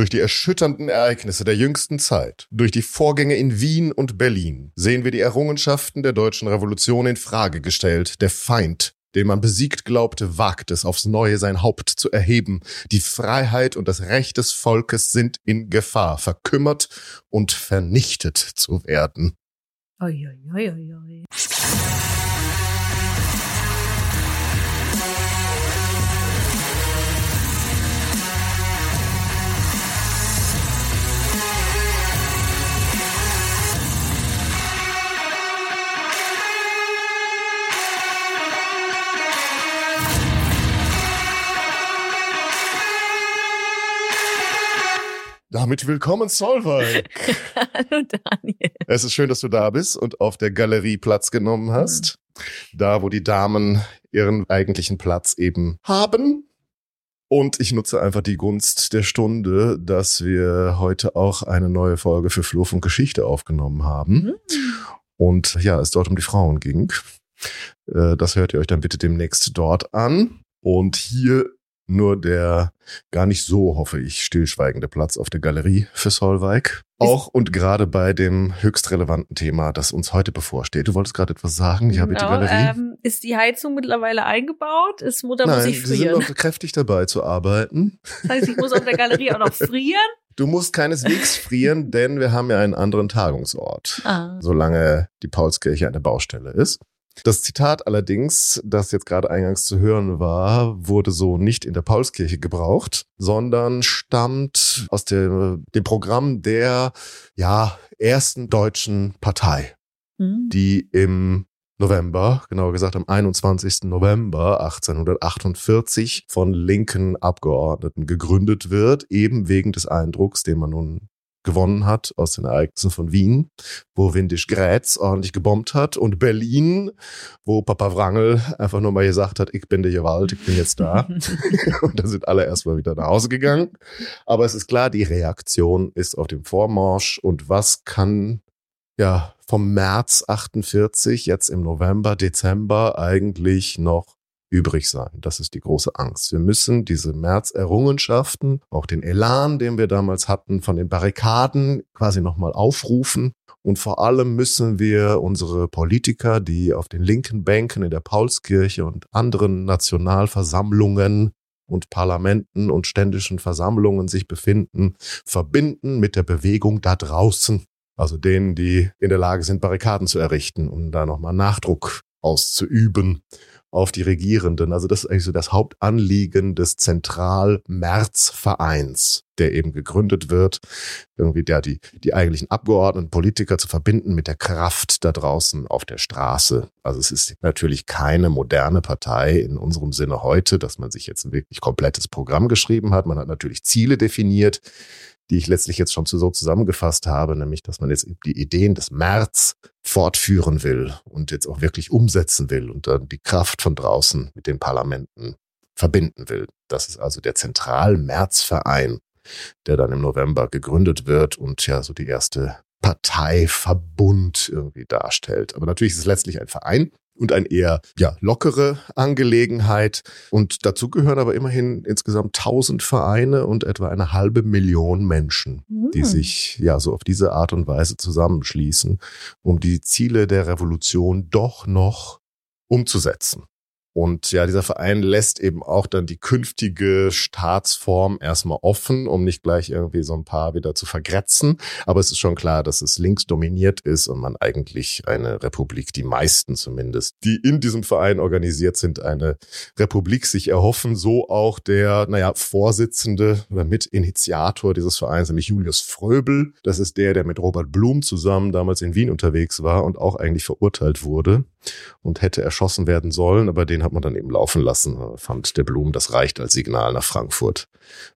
Durch die erschütternden Ereignisse der jüngsten Zeit, durch die Vorgänge in Wien und Berlin, sehen wir die Errungenschaften der deutschen Revolution in Frage gestellt. Der Feind, den man besiegt glaubte, wagt es aufs Neue sein Haupt zu erheben. Die Freiheit und das Recht des Volkes sind in Gefahr, verkümmert und vernichtet zu werden. Oi, oi, oi, oi, Damit willkommen, Solveig. Hallo Daniel. Es ist schön, dass du da bist und auf der Galerie Platz genommen hast. Da, wo die Damen ihren eigentlichen Platz eben haben. Und ich nutze einfach die Gunst der Stunde, dass wir heute auch eine neue Folge für Flurf und Geschichte aufgenommen haben. Mhm. Und ja, es dort um die Frauen ging. Äh, Das hört ihr euch dann bitte demnächst dort an. Und hier nur der gar nicht so, hoffe ich, stillschweigende Platz auf der Galerie für Solveig. Auch und gerade bei dem höchst relevanten Thema, das uns heute bevorsteht. Du wolltest gerade etwas sagen? Ja, bitte Genau, Galerie. ähm, ist die Heizung mittlerweile eingebaut? Ist Mutter muss Nein, ich sie sind frieren? noch kräftig dabei zu arbeiten. Das heißt, ich muss auf der Galerie auch noch frieren? Du musst keineswegs frieren, denn wir haben ja einen anderen Tagungsort. Ah. solange die Paulskirche eine Baustelle ist. Das Zitat allerdings, das jetzt gerade eingangs zu hören war, wurde so nicht in der Paulskirche gebraucht, sondern stammt aus dem, dem Programm der ja, ersten deutschen Partei, Hm. die im November, genauer gesagt am 21. November 1848 von linken Abgeordneten gegründet wird, eben wegen des Eindrucks, den man nun gewonnen hat aus den Ereignissen von Wien, wo Windisch Grätz ordentlich gebombt hat und Berlin, wo Papa Wrangel einfach nur mal gesagt hat, ich bin der Gewalt, ich bin jetzt da. und dann sind alle erstmal wieder nach Hause gegangen. Aber es ist klar, die Reaktion ist auf dem Vormarsch und was kann ja vom März 48 jetzt im November, Dezember eigentlich noch übrig sein. Das ist die große Angst. Wir müssen diese März-Errungenschaften, auch den Elan, den wir damals hatten, von den Barrikaden quasi nochmal aufrufen. Und vor allem müssen wir unsere Politiker, die auf den linken Bänken in der Paulskirche und anderen Nationalversammlungen und Parlamenten und ständischen Versammlungen sich befinden, verbinden mit der Bewegung da draußen. Also denen, die in der Lage sind, Barrikaden zu errichten, um da nochmal Nachdruck auszuüben auf die Regierenden. Also das ist eigentlich so das Hauptanliegen des Zentral-März-Vereins, der eben gegründet wird, irgendwie der die, die eigentlichen Abgeordneten, Politiker zu verbinden mit der Kraft da draußen auf der Straße. Also es ist natürlich keine moderne Partei in unserem Sinne heute, dass man sich jetzt ein wirklich komplettes Programm geschrieben hat. Man hat natürlich Ziele definiert, die ich letztlich jetzt schon so zusammengefasst habe, nämlich, dass man jetzt die Ideen des März fortführen will und jetzt auch wirklich umsetzen will und dann die Kraft von draußen mit den Parlamenten verbinden will. Das ist also der Zentral-März-Verein, der dann im November gegründet wird und ja so die erste Parteiverbund irgendwie darstellt. Aber natürlich ist es letztlich ein Verein und ein eher ja, lockere Angelegenheit. Und dazu gehören aber immerhin insgesamt 1000 Vereine und etwa eine halbe Million Menschen, die Hm. sich ja so auf diese Art und Weise zusammenschließen, um die Ziele der Revolution doch noch umzusetzen. Und ja, dieser Verein lässt eben auch dann die künftige Staatsform erstmal offen, um nicht gleich irgendwie so ein paar wieder zu vergrätzen. Aber es ist schon klar, dass es links dominiert ist und man eigentlich eine Republik, die meisten zumindest, die in diesem Verein organisiert sind, eine Republik sich erhoffen. So auch der, naja, Vorsitzende oder Mitinitiator dieses Vereins, nämlich Julius Fröbel. Das ist der, der mit Robert Blum zusammen damals in Wien unterwegs war und auch eigentlich verurteilt wurde und hätte erschossen werden sollen, aber den hat man dann eben laufen lassen, fand der Blum, das reicht als Signal nach Frankfurt,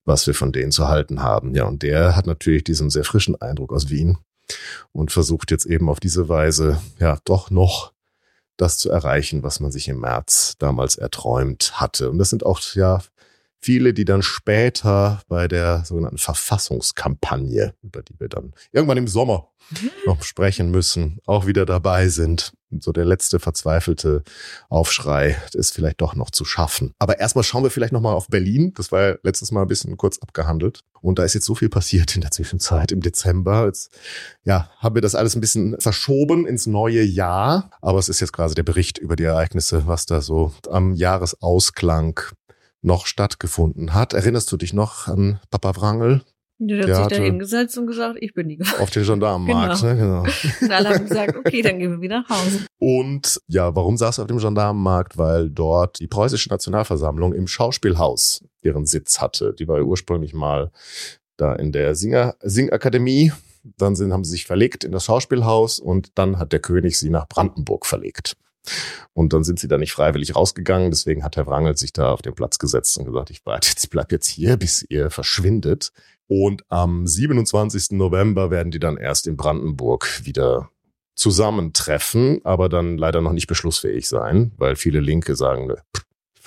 was wir von denen zu halten haben. Ja, und der hat natürlich diesen sehr frischen Eindruck aus Wien und versucht jetzt eben auf diese Weise, ja, doch noch das zu erreichen, was man sich im März damals erträumt hatte. Und das sind auch, ja, Viele, die dann später bei der sogenannten Verfassungskampagne, über die wir dann irgendwann im Sommer noch sprechen müssen, auch wieder dabei sind. Und so der letzte verzweifelte Aufschrei ist vielleicht doch noch zu schaffen. Aber erstmal schauen wir vielleicht nochmal auf Berlin. Das war ja letztes Mal ein bisschen kurz abgehandelt. Und da ist jetzt so viel passiert in der Zwischenzeit im Dezember. Jetzt, ja, haben wir das alles ein bisschen verschoben ins neue Jahr. Aber es ist jetzt quasi der Bericht über die Ereignisse, was da so am Jahresausklang noch stattgefunden hat. Erinnerst du dich noch an Papa Wrangel? Der hat Der sich da hingesetzt und gesagt, ich bin die Gewalt. Auf den Gendarmenmarkt, Genau. ne? Genau. Und alle haben gesagt, okay, dann gehen wir wieder nach Hause. Und ja, warum saß er auf dem Gendarmenmarkt? Weil dort die preußische Nationalversammlung im Schauspielhaus ihren Sitz hatte. Die war ja ursprünglich mal da in der Singer Singakademie. Dann sind, haben sie sich verlegt in das Schauspielhaus und dann hat der König sie nach Brandenburg verlegt. Und dann sind sie da nicht freiwillig rausgegangen. Deswegen hat Herr Wrangel sich da auf den Platz gesetzt und gesagt, ich jetzt, bleib jetzt hier, bis ihr verschwindet. Und am 27. November werden die dann erst in Brandenburg wieder zusammentreffen, aber dann leider noch nicht beschlussfähig sein, weil viele Linke sagen,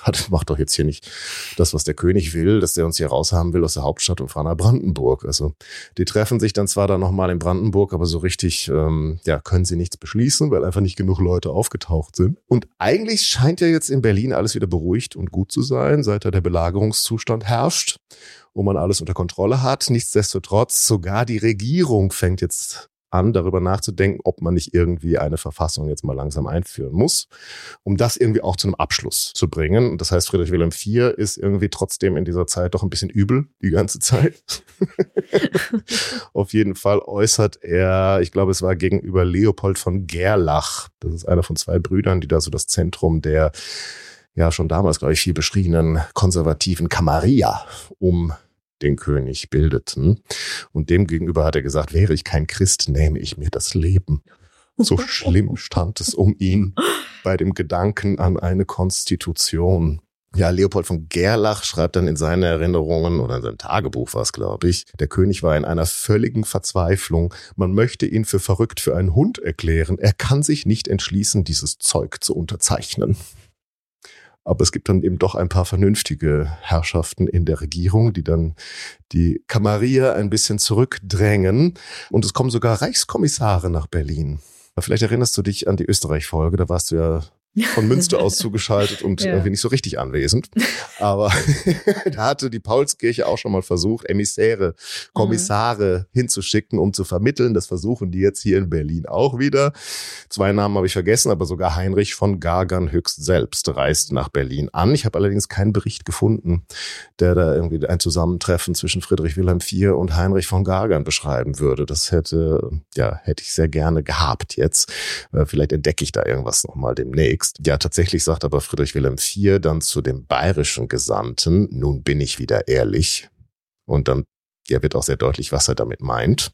warte, mach doch jetzt hier nicht das, was der König will, dass der uns hier raushaben will aus der Hauptstadt und fahren nach Brandenburg. Also die treffen sich dann zwar dann nochmal in Brandenburg, aber so richtig ähm, ja, können sie nichts beschließen, weil einfach nicht genug Leute aufgetaucht sind. Und eigentlich scheint ja jetzt in Berlin alles wieder beruhigt und gut zu sein, seit da der Belagerungszustand herrscht wo man alles unter Kontrolle hat. Nichtsdestotrotz, sogar die Regierung fängt jetzt an, darüber nachzudenken, ob man nicht irgendwie eine Verfassung jetzt mal langsam einführen muss, um das irgendwie auch zu einem Abschluss zu bringen. Und das heißt, Friedrich Wilhelm IV ist irgendwie trotzdem in dieser Zeit doch ein bisschen übel die ganze Zeit. Auf jeden Fall äußert er, ich glaube, es war gegenüber Leopold von Gerlach. Das ist einer von zwei Brüdern, die da so das Zentrum der ja schon damals, glaube ich, viel beschriebenen konservativen Camarilla um den König bildeten. Und dem gegenüber hat er gesagt, wäre ich kein Christ, nähme ich mir das Leben. So schlimm stand es um ihn bei dem Gedanken an eine Konstitution. Ja, Leopold von Gerlach schreibt dann in seinen Erinnerungen oder in seinem Tagebuch war es, glaube ich, der König war in einer völligen Verzweiflung. Man möchte ihn für verrückt für einen Hund erklären. Er kann sich nicht entschließen, dieses Zeug zu unterzeichnen. Aber es gibt dann eben doch ein paar vernünftige Herrschaften in der Regierung, die dann die Camarilla ein bisschen zurückdrängen. Und es kommen sogar Reichskommissare nach Berlin. Vielleicht erinnerst du dich an die Österreich-Folge, da warst du ja von Münster aus zugeschaltet und Ja. irgendwie nicht so richtig anwesend. Aber da hatte die Paulskirche auch schon mal versucht, Emissäre, Kommissare hinzuschicken, um zu vermitteln. Das versuchen die jetzt hier in Berlin auch wieder. Zwei Namen habe ich vergessen, aber sogar Heinrich von Gagern höchst selbst reist nach Berlin an. Ich habe allerdings keinen Bericht gefunden, der da irgendwie ein Zusammentreffen zwischen Friedrich Wilhelm IV und Heinrich von Gagern beschreiben würde. Das hätte, ja, hätte ich sehr gerne gehabt jetzt. Äh, Vielleicht entdecke ich da irgendwas nochmal demnächst. Ja, tatsächlich sagt aber Friedrich Wilhelm IV dann zu dem bayerischen Gesandten, nun bin ich wieder ehrlich. Und dann ja, wird auch sehr deutlich, was er damit meint.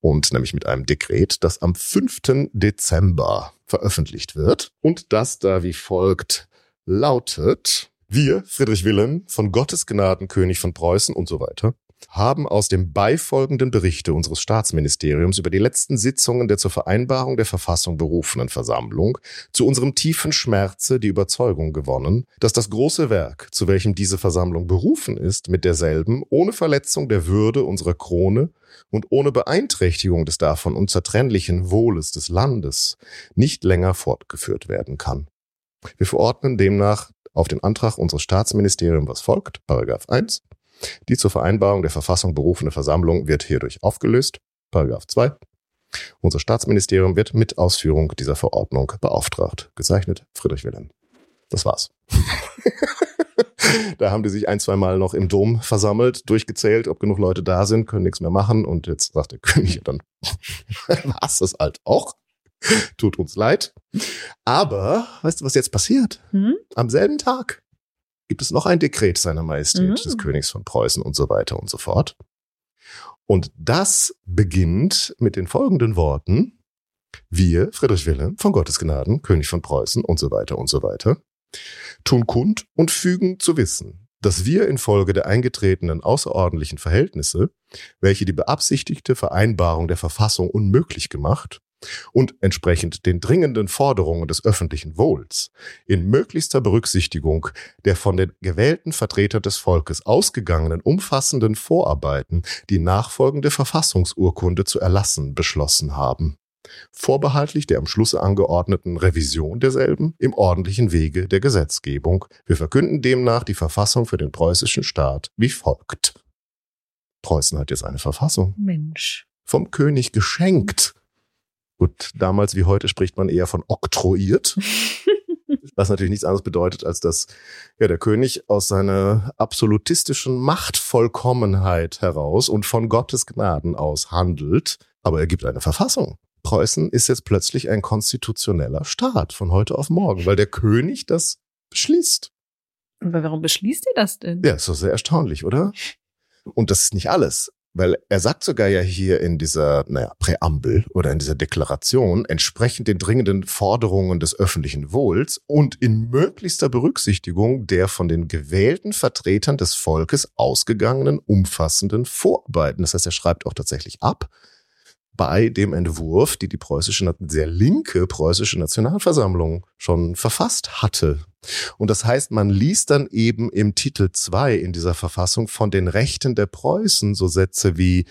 Und nämlich mit einem Dekret, das am 5. Dezember veröffentlicht wird. Und das da wie folgt lautet, wir, Friedrich Wilhelm, von Gottes Gnaden König von Preußen und so weiter, haben aus dem beifolgenden Berichte unseres Staatsministeriums über die letzten Sitzungen der zur Vereinbarung der Verfassung berufenen Versammlung zu unserem tiefen Schmerze die Überzeugung gewonnen, dass das große Werk, zu welchem diese Versammlung berufen ist, mit derselben ohne Verletzung der Würde unserer Krone und ohne Beeinträchtigung des davon unzertrennlichen Wohles des Landes nicht länger fortgeführt werden kann. Wir verordnen demnach auf den Antrag unseres Staatsministeriums, was folgt, Paragraph 1, die zur Vereinbarung der Verfassung berufene Versammlung wird hierdurch aufgelöst. Paragraph 2. Unser Staatsministerium wird mit Ausführung dieser Verordnung beauftragt. Gezeichnet Friedrich Wilhelm. Das war's. da haben die sich ein, zwei Mal noch im Dom versammelt, durchgezählt, ob genug Leute da sind, können nichts mehr machen. Und jetzt sagt der König, dann war's das halt auch. Tut uns leid. Aber, weißt du, was jetzt passiert? Hm? Am selben Tag gibt es noch ein Dekret seiner Majestät Mhm. des Königs von Preußen und so weiter und so fort. Und das beginnt mit den folgenden Worten. Wir, Friedrich Wilhelm, von Gottes Gnaden, König von Preußen und so weiter und so weiter, tun kund und fügen zu wissen, dass wir infolge der eingetretenen außerordentlichen Verhältnisse, welche die beabsichtigte Vereinbarung der Verfassung unmöglich gemacht, und entsprechend den dringenden Forderungen des öffentlichen Wohls in möglichster Berücksichtigung der von den gewählten Vertretern des Volkes ausgegangenen umfassenden Vorarbeiten die nachfolgende Verfassungsurkunde zu erlassen beschlossen haben. Vorbehaltlich der am Schlusse angeordneten Revision derselben im ordentlichen Wege der Gesetzgebung. Wir verkünden demnach die Verfassung für den preußischen Staat wie folgt. Preußen hat jetzt eine Verfassung. Mensch. Vom König geschenkt. Gut, damals wie heute spricht man eher von oktroyiert. Was natürlich nichts anderes bedeutet, als dass ja, der König aus seiner absolutistischen Machtvollkommenheit heraus und von Gottes Gnaden aus handelt, aber er gibt eine Verfassung. Preußen ist jetzt plötzlich ein konstitutioneller Staat von heute auf morgen, weil der König das beschließt. Aber warum beschließt ihr das denn? Ja, ist doch sehr erstaunlich, oder? Und das ist nicht alles. Weil er sagt sogar ja hier in dieser, naja, Präambel oder in dieser Deklaration, entsprechend den dringenden Forderungen des öffentlichen Wohls und in möglichster Berücksichtigung der von den gewählten Vertretern des Volkes ausgegangenen umfassenden Vorarbeiten. Das heißt, er schreibt auch tatsächlich ab, bei dem Entwurf, die die preußische, sehr linke preußische Nationalversammlung schon verfasst hatte. Und das heißt, man liest dann eben im Titel 2 in dieser Verfassung von den Rechten der Preußen so Sätze wie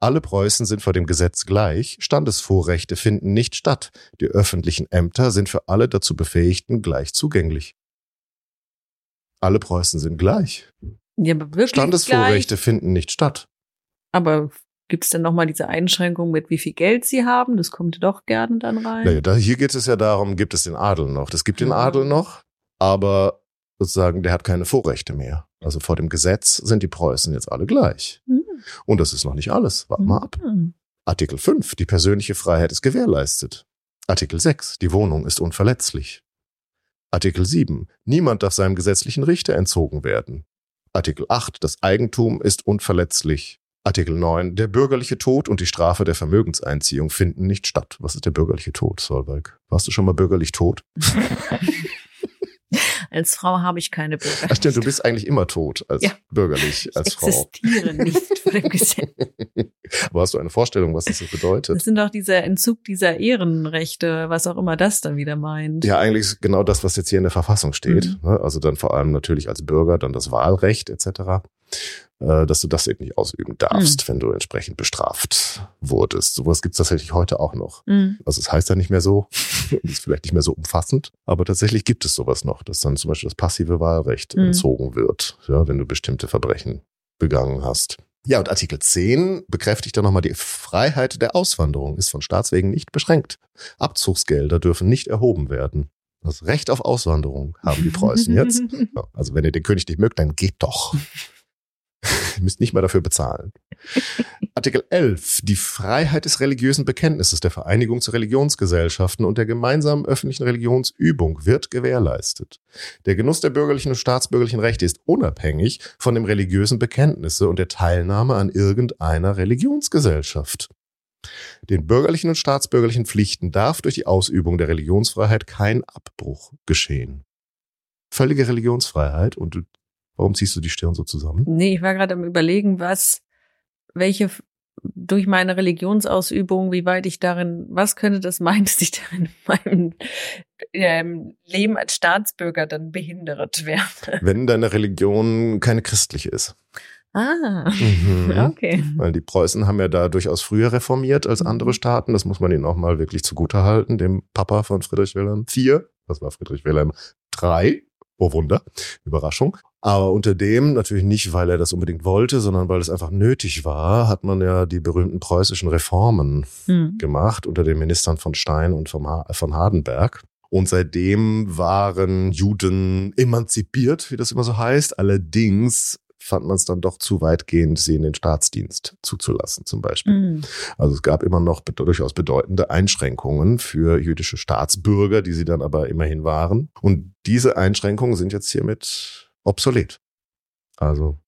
alle Preußen sind vor dem Gesetz gleich, Standesvorrechte finden nicht statt, die öffentlichen Ämter sind für alle dazu Befähigten gleich zugänglich. Alle Preußen sind gleich. Ja, aber wirklich Standesvorrechte gleich. finden nicht statt. Aber gibt es denn nochmal diese Einschränkung mit, wie viel Geld sie haben? Das kommt doch gerne dann rein. Naja, da, hier geht es ja darum, gibt es den Adel noch. Das gibt den. Adel noch, aber sozusagen, der hat keine Vorrechte mehr. Also vor dem Gesetz sind die Preußen jetzt alle gleich. Hm. Und das ist noch nicht alles. Warte mal ab. Hm. Artikel 5, die persönliche Freiheit ist gewährleistet. Artikel 6, die Wohnung ist unverletzlich. Artikel 7, niemand darf seinem gesetzlichen Richter entzogen werden. Artikel 8, das Eigentum ist unverletzlich. Artikel 9, der bürgerliche Tod und die Strafe der Vermögenseinziehung finden nicht statt. Was ist der bürgerliche Tod, Solveig? Warst du schon mal bürgerlich tot? Als Frau habe ich keine Bürger. Ach stimmt, du bist eigentlich immer tot als Ja. bürgerlich, als ich Frau. existiere nicht vor dem Gesetz. Aber hast du eine Vorstellung, was das so Das bedeutet? sind doch dieser Entzug dieser Ehrenrechte, was auch immer das dann wieder meint. Ja, eigentlich ist genau das, was jetzt hier in der Verfassung steht. Mhm. Ne? Also dann vor allem natürlich als Bürger dann das Wahlrecht etc., dass du das eben nicht ausüben darfst, Mhm. wenn du entsprechend bestraft wurdest. Sowas gibt's tatsächlich heute auch noch. Hm. Also es heißt ja nicht mehr so, ist vielleicht nicht mehr so umfassend, aber tatsächlich gibt es sowas noch, dass dann zum Beispiel das passive Wahlrecht Mhm. entzogen wird, ja, wenn du bestimmte Verbrechen begangen hast. Ja, und Artikel 10 bekräftigt dann nochmal die Freiheit der Auswanderung, ist von Staatswegen nicht beschränkt. Abzugsgelder dürfen nicht erhoben werden. Das Recht auf Auswanderung haben die Preußen jetzt. Ja, Also wenn ihr den König nicht mögt, dann geht doch. Ihr müsst nicht mal dafür bezahlen. Artikel 11. Die Freiheit des religiösen Bekenntnisses, der Vereinigung zu Religionsgesellschaften und der gemeinsamen öffentlichen Religionsübung wird gewährleistet. Der Genuss der bürgerlichen und staatsbürgerlichen Rechte ist unabhängig von dem religiösen Bekenntnisse und der Teilnahme an irgendeiner Religionsgesellschaft. Den bürgerlichen und staatsbürgerlichen Pflichten darf durch die Ausübung der Religionsfreiheit kein Abbruch geschehen. Völlige Religionsfreiheit und warum ziehst du die Stirn so zusammen? Nee, ich war gerade am überlegen, was, welche durch meine Religionsausübung, wie weit ich darin, was könnte das meinen, dass ich darin in meinem ähm, Leben als Staatsbürger dann behindert werde? Wenn deine Religion keine christliche ist. Ah, Mhm. okay. Weil die Preußen haben ja da durchaus früher reformiert als andere Staaten. Das muss man ihnen auch mal wirklich zugutehalten, dem Papa von Friedrich Wilhelm IV. Das war Friedrich Wilhelm III. Oh Wunder. Überraschung. Aber unter dem, natürlich nicht, weil er das unbedingt wollte, sondern weil es einfach nötig war, hat man ja die berühmten preußischen Reformen Hm. gemacht unter den Ministern von Stein und vom ha von Hardenberg. Und seitdem waren Juden emanzipiert, wie das immer so heißt. Allerdings fand man es dann doch zu weitgehend, sie in den Staatsdienst zuzulassen, zum Beispiel. Hm. Also es gab immer noch durchaus bedeutende Einschränkungen für jüdische Staatsbürger, die sie dann aber immerhin waren. Und diese Einschränkungen sind jetzt hiermit obsolet. Also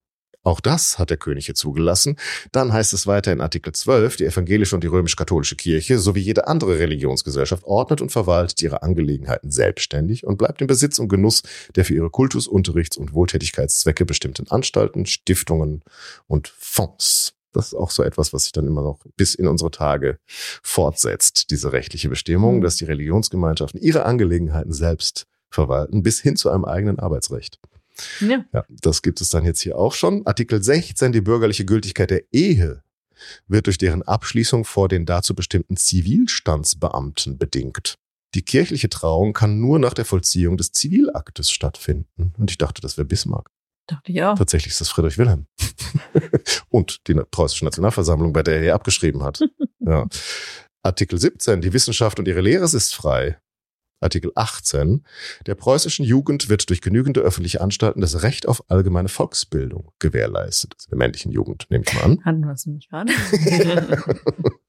auch das hat der König hier zugelassen. Dann heißt es weiter in Artikel 12, die evangelische und die römisch-katholische Kirche sowie jede andere Religionsgesellschaft ordnet und verwaltet ihre Angelegenheiten selbstständig und bleibt im Besitz und Genuss der für ihre Kultus-, Unterrichts- und Wohltätigkeitszwecke bestimmten Anstalten, Stiftungen und Fonds. Das ist auch so etwas, was sich dann immer noch bis in unsere Tage fortsetzt, diese rechtliche Bestimmung, Mhm. dass die Religionsgemeinschaften ihre Angelegenheiten selbst verwalten, bis hin zu einem eigenen Arbeitsrecht. Ja. Ja, das gibt es dann jetzt hier auch schon. Artikel 16, die bürgerliche Gültigkeit der Ehe wird durch deren Abschließung vor den dazu bestimmten Zivilstandsbeamten bedingt. Die kirchliche Trauung kann nur nach der Vollziehung des Zivilaktes stattfinden. Und ich dachte, das wäre Bismarck. Dachte ich auch. Tatsächlich ist das Friedrich Wilhelm. Und die preußische Nationalversammlung, bei der er hier abgeschrieben hat. Ja. Artikel 17, die Wissenschaft und ihre Lehre ist frei. Artikel 18, der preußischen Jugend wird durch genügende öffentliche Anstalten das Recht auf allgemeine Volksbildung gewährleistet. Also der männlichen Jugend, nehme ich mal an. Hatten wir es nämlich gerade.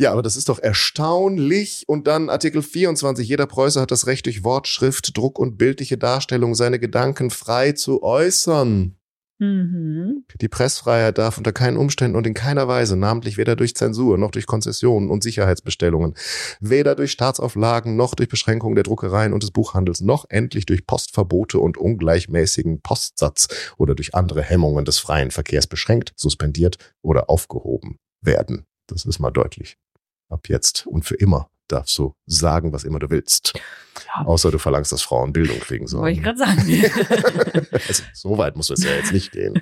Ja, aber das ist doch erstaunlich. Und dann Artikel 24. Jeder Preuße hat das Recht, durch Wort, Schrift, Druck und bildliche Darstellung seine Gedanken frei zu äußern. Mhm. Die Pressfreiheit darf unter keinen Umständen und in keiner Weise, namentlich weder durch Zensur noch durch Konzessionen und Sicherheitsbestellungen, weder durch Staatsauflagen noch durch Beschränkungen der Druckereien und des Buchhandels, noch endlich durch Postverbote und ungleichmäßigen Postsatz oder durch andere Hemmungen des freien Verkehrs beschränkt, suspendiert oder aufgehoben werden. Das ist mal deutlich. Ab jetzt und für immer darfst du sagen, was immer du willst. Ja. Außer du verlangst, dass Frauen Bildung kriegen sollen. Wollte ich gerade sagen. also, so weit muss es ja jetzt nicht gehen.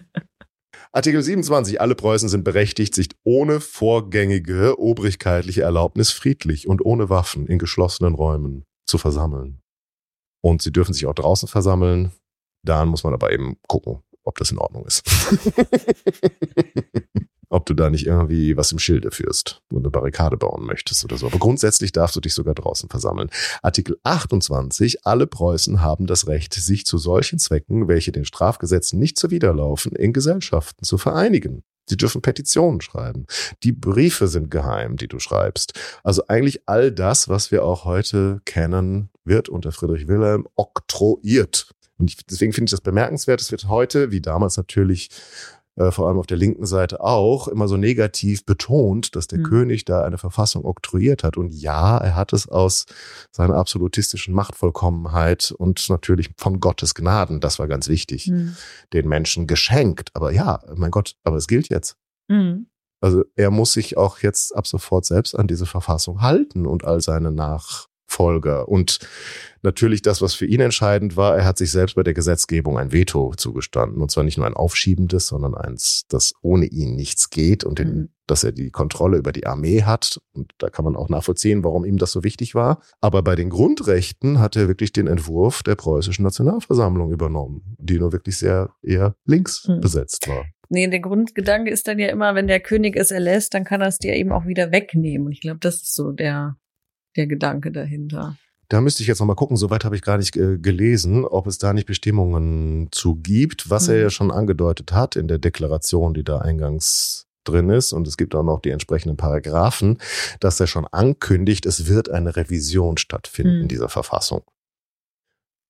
Artikel 27. Alle Preußen sind berechtigt, sich ohne vorgängige obrigkeitliche Erlaubnis friedlich und ohne Waffen in geschlossenen Räumen zu versammeln. Und sie dürfen sich auch draußen versammeln. Dann muss man aber eben gucken, ob das in Ordnung ist. ob du da nicht irgendwie was im Schilde führst und eine Barrikade bauen möchtest oder so. Aber grundsätzlich darfst du dich sogar draußen versammeln. Artikel 28. Alle Preußen haben das Recht, sich zu solchen Zwecken, welche den Strafgesetzen nicht zuwiderlaufen, in Gesellschaften zu vereinigen. Sie dürfen Petitionen schreiben. Die Briefe sind geheim, die du schreibst. Also eigentlich all das, was wir auch heute kennen, wird unter Friedrich Wilhelm oktroyiert. Und ich, deswegen finde ich das bemerkenswert. Es wird heute, wie damals natürlich äh, vor allem auf der linken Seite auch, immer so negativ betont, dass der Mhm. König da eine Verfassung oktroyiert hat. Und ja, er hat es aus seiner absolutistischen Machtvollkommenheit und natürlich von Gottes Gnaden, das war ganz wichtig, Mhm. den Menschen geschenkt. Aber ja, mein Gott, aber es gilt jetzt. Mhm. Also er muss sich auch jetzt ab sofort selbst an diese Verfassung halten und all seine Nachfolger. Und natürlich das, was für ihn entscheidend war, er hat sich selbst bei der Gesetzgebung ein Veto zugestanden. Und zwar nicht nur ein aufschiebendes, sondern eins, das ohne ihn nichts geht und den, Mhm. dass er die Kontrolle über die Armee hat. Und da kann man auch nachvollziehen, warum ihm das so wichtig war. Aber bei den Grundrechten hat er wirklich den Entwurf der preußischen Nationalversammlung übernommen, die nur wirklich sehr eher links Mhm. besetzt war. Nee, der Grundgedanke ist dann ja immer, wenn der König es erlässt, dann kann er es dir eben auch wieder wegnehmen. Und ich glaube, das ist so der, der Gedanke dahinter. Da müsste ich jetzt noch mal gucken, soweit habe ich gar nicht äh, gelesen, ob es da nicht Bestimmungen zu gibt, was er Mhm. ja schon angedeutet hat in der Deklaration, die da eingangs drin ist. Und es gibt auch noch die entsprechenden Paragraphen, dass er schon ankündigt, es wird eine Revision stattfinden Mhm. dieser Verfassung.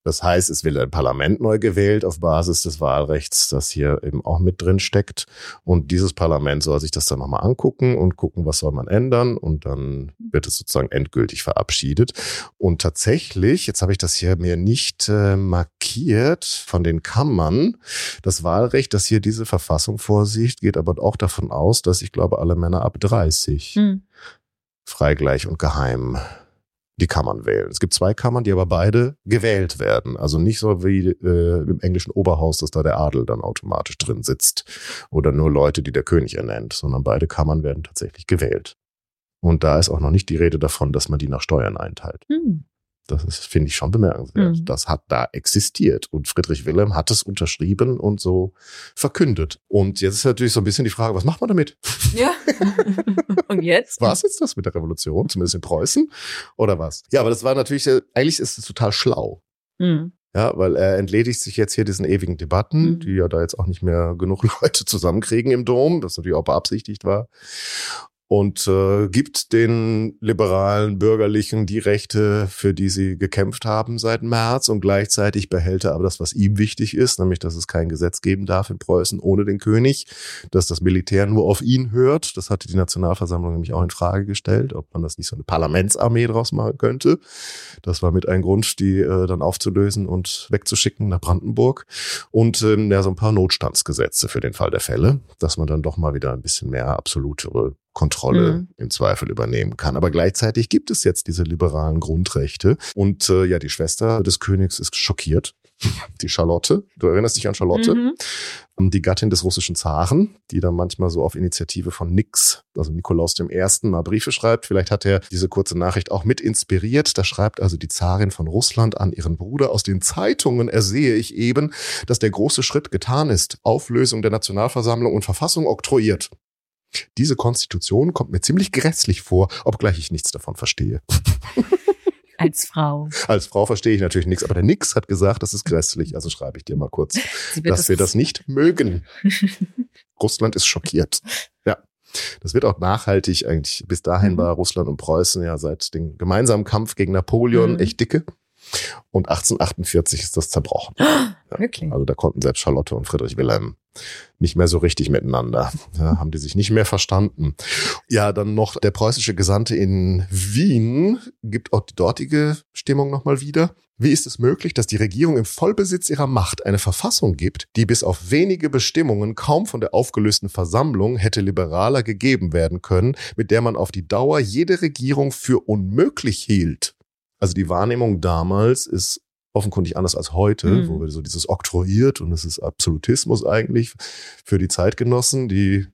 Das heißt, es wird ein Parlament neu gewählt auf Basis des Wahlrechts, das hier eben auch mit drin steckt. Und dieses Parlament soll sich das dann nochmal angucken und gucken, was soll man ändern. Und dann wird es sozusagen endgültig verabschiedet. Und tatsächlich, jetzt habe ich das hier mir nicht äh, markiert von den Kammern, das Wahlrecht, das hier diese Verfassung vorsieht, geht aber auch davon aus, dass ich glaube, alle Männer ab 30 Hm. frei, gleich und geheim die Kammern wählen. Es gibt zwei Kammern, die aber beide gewählt werden. Also nicht so wie äh, im englischen Oberhaus, dass da der Adel dann automatisch drin sitzt oder nur Leute, die der König ernennt, sondern beide Kammern werden tatsächlich gewählt. Und da ist auch noch nicht die Rede davon, dass man die nach Steuern einteilt. Hm. Das ist, finde ich schon bemerkenswert. Mhm. Das hat da existiert und Friedrich Wilhelm hat es unterschrieben und so verkündet. Und jetzt ist natürlich so ein bisschen die Frage, was macht man damit? Ja. Und jetzt? War es jetzt das mit der Revolution, zumindest in Preußen? Oder was? Ja, aber das war natürlich, sehr- eigentlich ist es total schlau. Hm. Ja, weil er entledigt sich jetzt hier diesen ewigen Debatten, Mhm. die ja da jetzt auch nicht mehr genug Leute zusammenkriegen im Dom, das natürlich auch beabsichtigt war. Und äh, gibt den liberalen Bürgerlichen die Rechte, für die sie gekämpft haben seit März und gleichzeitig behält er aber das, was ihm wichtig ist, nämlich dass es kein Gesetz geben darf in Preußen ohne den König, dass das Militär nur auf ihn hört. Das hatte die Nationalversammlung nämlich auch in Frage gestellt, ob man das nicht so eine Parlamentsarmee draus machen könnte. Das war mit ein Grund, die äh, dann aufzulösen und wegzuschicken nach Brandenburg und ähm, ja so ein paar Notstandsgesetze für den Fall der Fälle, dass man dann doch mal wieder ein bisschen mehr absolutere Kontrolle mhm. im Zweifel übernehmen kann. Aber gleichzeitig gibt es jetzt diese liberalen Grundrechte. Und äh, ja, die Schwester des Königs ist schockiert. Die Charlotte, du erinnerst dich an Charlotte, mhm. Ähm, die Gattin des russischen Zaren, die dann manchmal so auf Initiative von Nix, also Nikolaus dem Ersten, mal Briefe schreibt. Vielleicht hat er diese kurze Nachricht auch mit inspiriert. Da schreibt also die Zarin von Russland an ihren Bruder. Aus den Zeitungen ersehe ich eben, dass der große Schritt getan ist. Auflösung der Nationalversammlung und Verfassung oktroyiert. Diese Konstitution kommt mir ziemlich grässlich vor, obgleich ich nichts davon verstehe. Als Frau. Als Frau verstehe ich natürlich nichts, aber der Nix hat gesagt, das ist grässlich. Also schreibe ich dir mal kurz, dass das wir das nicht mögen. Russland ist schockiert. Ja. Das wird auch nachhaltig eigentlich. Bis dahin mhm. war Russland und Preußen ja seit dem gemeinsamen Kampf gegen Napoleon mhm. echt dicke. Und 1848 ist das zerbrochen. ja, wirklich? Also da konnten selbst Charlotte und Friedrich Wilhelm nicht mehr so richtig miteinander. Ja, haben die sich nicht mehr verstanden. Ja, dann noch der preußische Gesandte in Wien gibt auch die dortige Stimmung nochmal wieder. Wie ist es möglich, dass die Regierung im Vollbesitz ihrer Macht eine Verfassung gibt, die bis auf wenige Bestimmungen kaum von der aufgelösten Versammlung hätte liberaler gegeben werden können, mit der man auf die Dauer jede Regierung für unmöglich hielt? Also die Wahrnehmung damals ist offenkundig anders als heute, mhm. wo wir so dieses oktroyiert und es ist Absolutismus eigentlich für die Zeitgenossen, die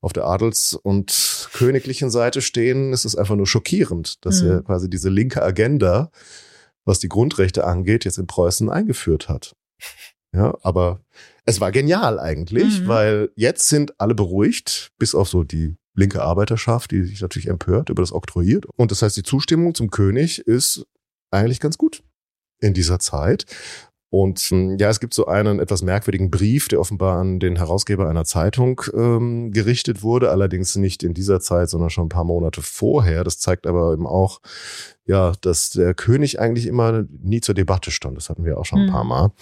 auf der Adels- und königlichen Seite stehen, ist es einfach nur schockierend, dass mhm. er quasi diese linke Agenda, was die Grundrechte angeht, jetzt in Preußen eingeführt hat. Ja, aber es war genial eigentlich, mhm. weil jetzt sind alle beruhigt, bis auf so die linke Arbeiterschaft, die sich natürlich empört über das Oktroyiert. Und das heißt, die Zustimmung zum König ist eigentlich ganz gut in dieser Zeit. Und hm, ja, es gibt so einen etwas merkwürdigen Brief, der offenbar an den Herausgeber einer Zeitung ähm, gerichtet wurde, allerdings nicht in dieser Zeit, sondern schon ein paar Monate vorher. Das zeigt aber eben auch, ja, dass der König eigentlich immer nie zur Debatte stand. Das hatten wir auch schon ein mhm. paar Mal.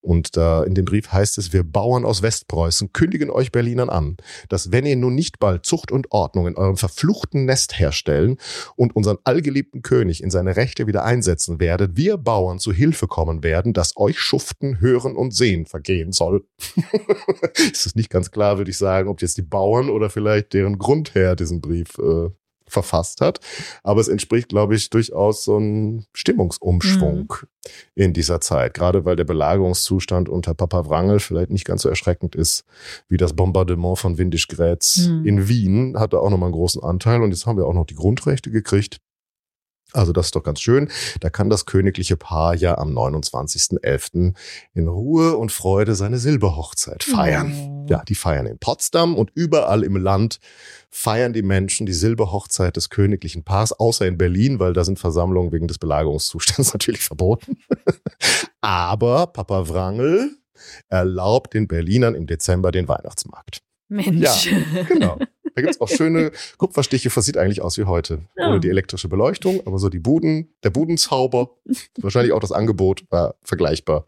Und da in dem Brief heißt es, wir Bauern aus Westpreußen kündigen euch Berlinern an, dass wenn ihr nun nicht bald Zucht und Ordnung in eurem verfluchten Nest herstellen und unseren allgeliebten König in seine Rechte wieder einsetzen werdet, wir Bauern zu Hilfe kommen werden, dass euch Schuften, Hören und Sehen vergehen soll. ist es nicht ganz klar, würde ich sagen, ob jetzt die Bauern oder vielleicht deren Grundherr diesen Brief äh, verfasst hat. Aber es entspricht, glaube ich, durchaus so einem Stimmungsumschwung mhm. in dieser Zeit. Gerade weil der Belagerungszustand unter Papa Wrangel vielleicht nicht ganz so erschreckend ist wie das Bombardement von Windischgrätz mhm. in Wien. Hatte auch nochmal einen großen Anteil. Und jetzt haben wir auch noch die Grundrechte gekriegt. Also das ist doch ganz schön. Da kann das königliche Paar ja am 29.11. in Ruhe und Freude seine Silberhochzeit feiern. Oh. Ja, die feiern in Potsdam und überall im Land feiern die Menschen die Silberhochzeit des königlichen Paars, außer in Berlin, weil da sind Versammlungen wegen des Belagerungszustands natürlich verboten. Aber Papa Wrangel erlaubt den Berlinern im Dezember den Weihnachtsmarkt. Mensch. Ja, genau. Da gibt's auch schöne Kupferstiche, was sieht eigentlich aus wie heute. Ja. Ohne die elektrische Beleuchtung, aber so die Buden, der Budenzauber, wahrscheinlich auch das Angebot war vergleichbar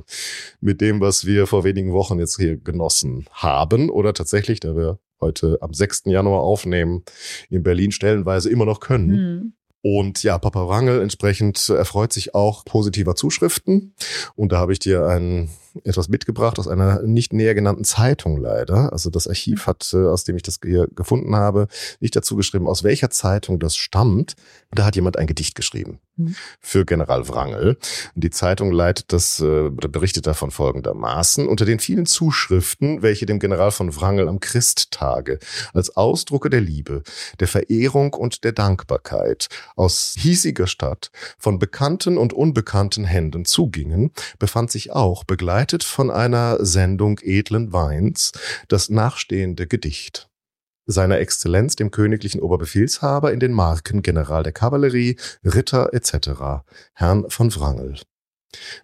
mit dem, was wir vor wenigen Wochen jetzt hier genossen haben. Oder tatsächlich, da wir heute am 6. Januar aufnehmen, in Berlin stellenweise immer noch können. Mhm. Und ja, Papa Wrangel entsprechend erfreut sich auch positiver Zuschriften. Und da habe ich dir ein etwas mitgebracht aus einer nicht näher genannten Zeitung leider. Also das Archiv hat, äh, aus dem ich das hier gefunden habe, nicht dazu geschrieben, aus welcher Zeitung das stammt. Da hat jemand ein Gedicht geschrieben mhm. für General Wrangel. Die Zeitung leitet das, äh, berichtet davon folgendermaßen. Unter den vielen Zuschriften, welche dem General von Wrangel am Christtage als Ausdrucke der Liebe, der Verehrung und der Dankbarkeit aus hiesiger Stadt von bekannten und unbekannten Händen zugingen, befand sich auch begleitet begleitet von einer Sendung edlen Weins das nachstehende Gedicht. Seiner Exzellenz dem königlichen Oberbefehlshaber in den Marken General der Kavallerie, Ritter etc., Herrn von Wrangel.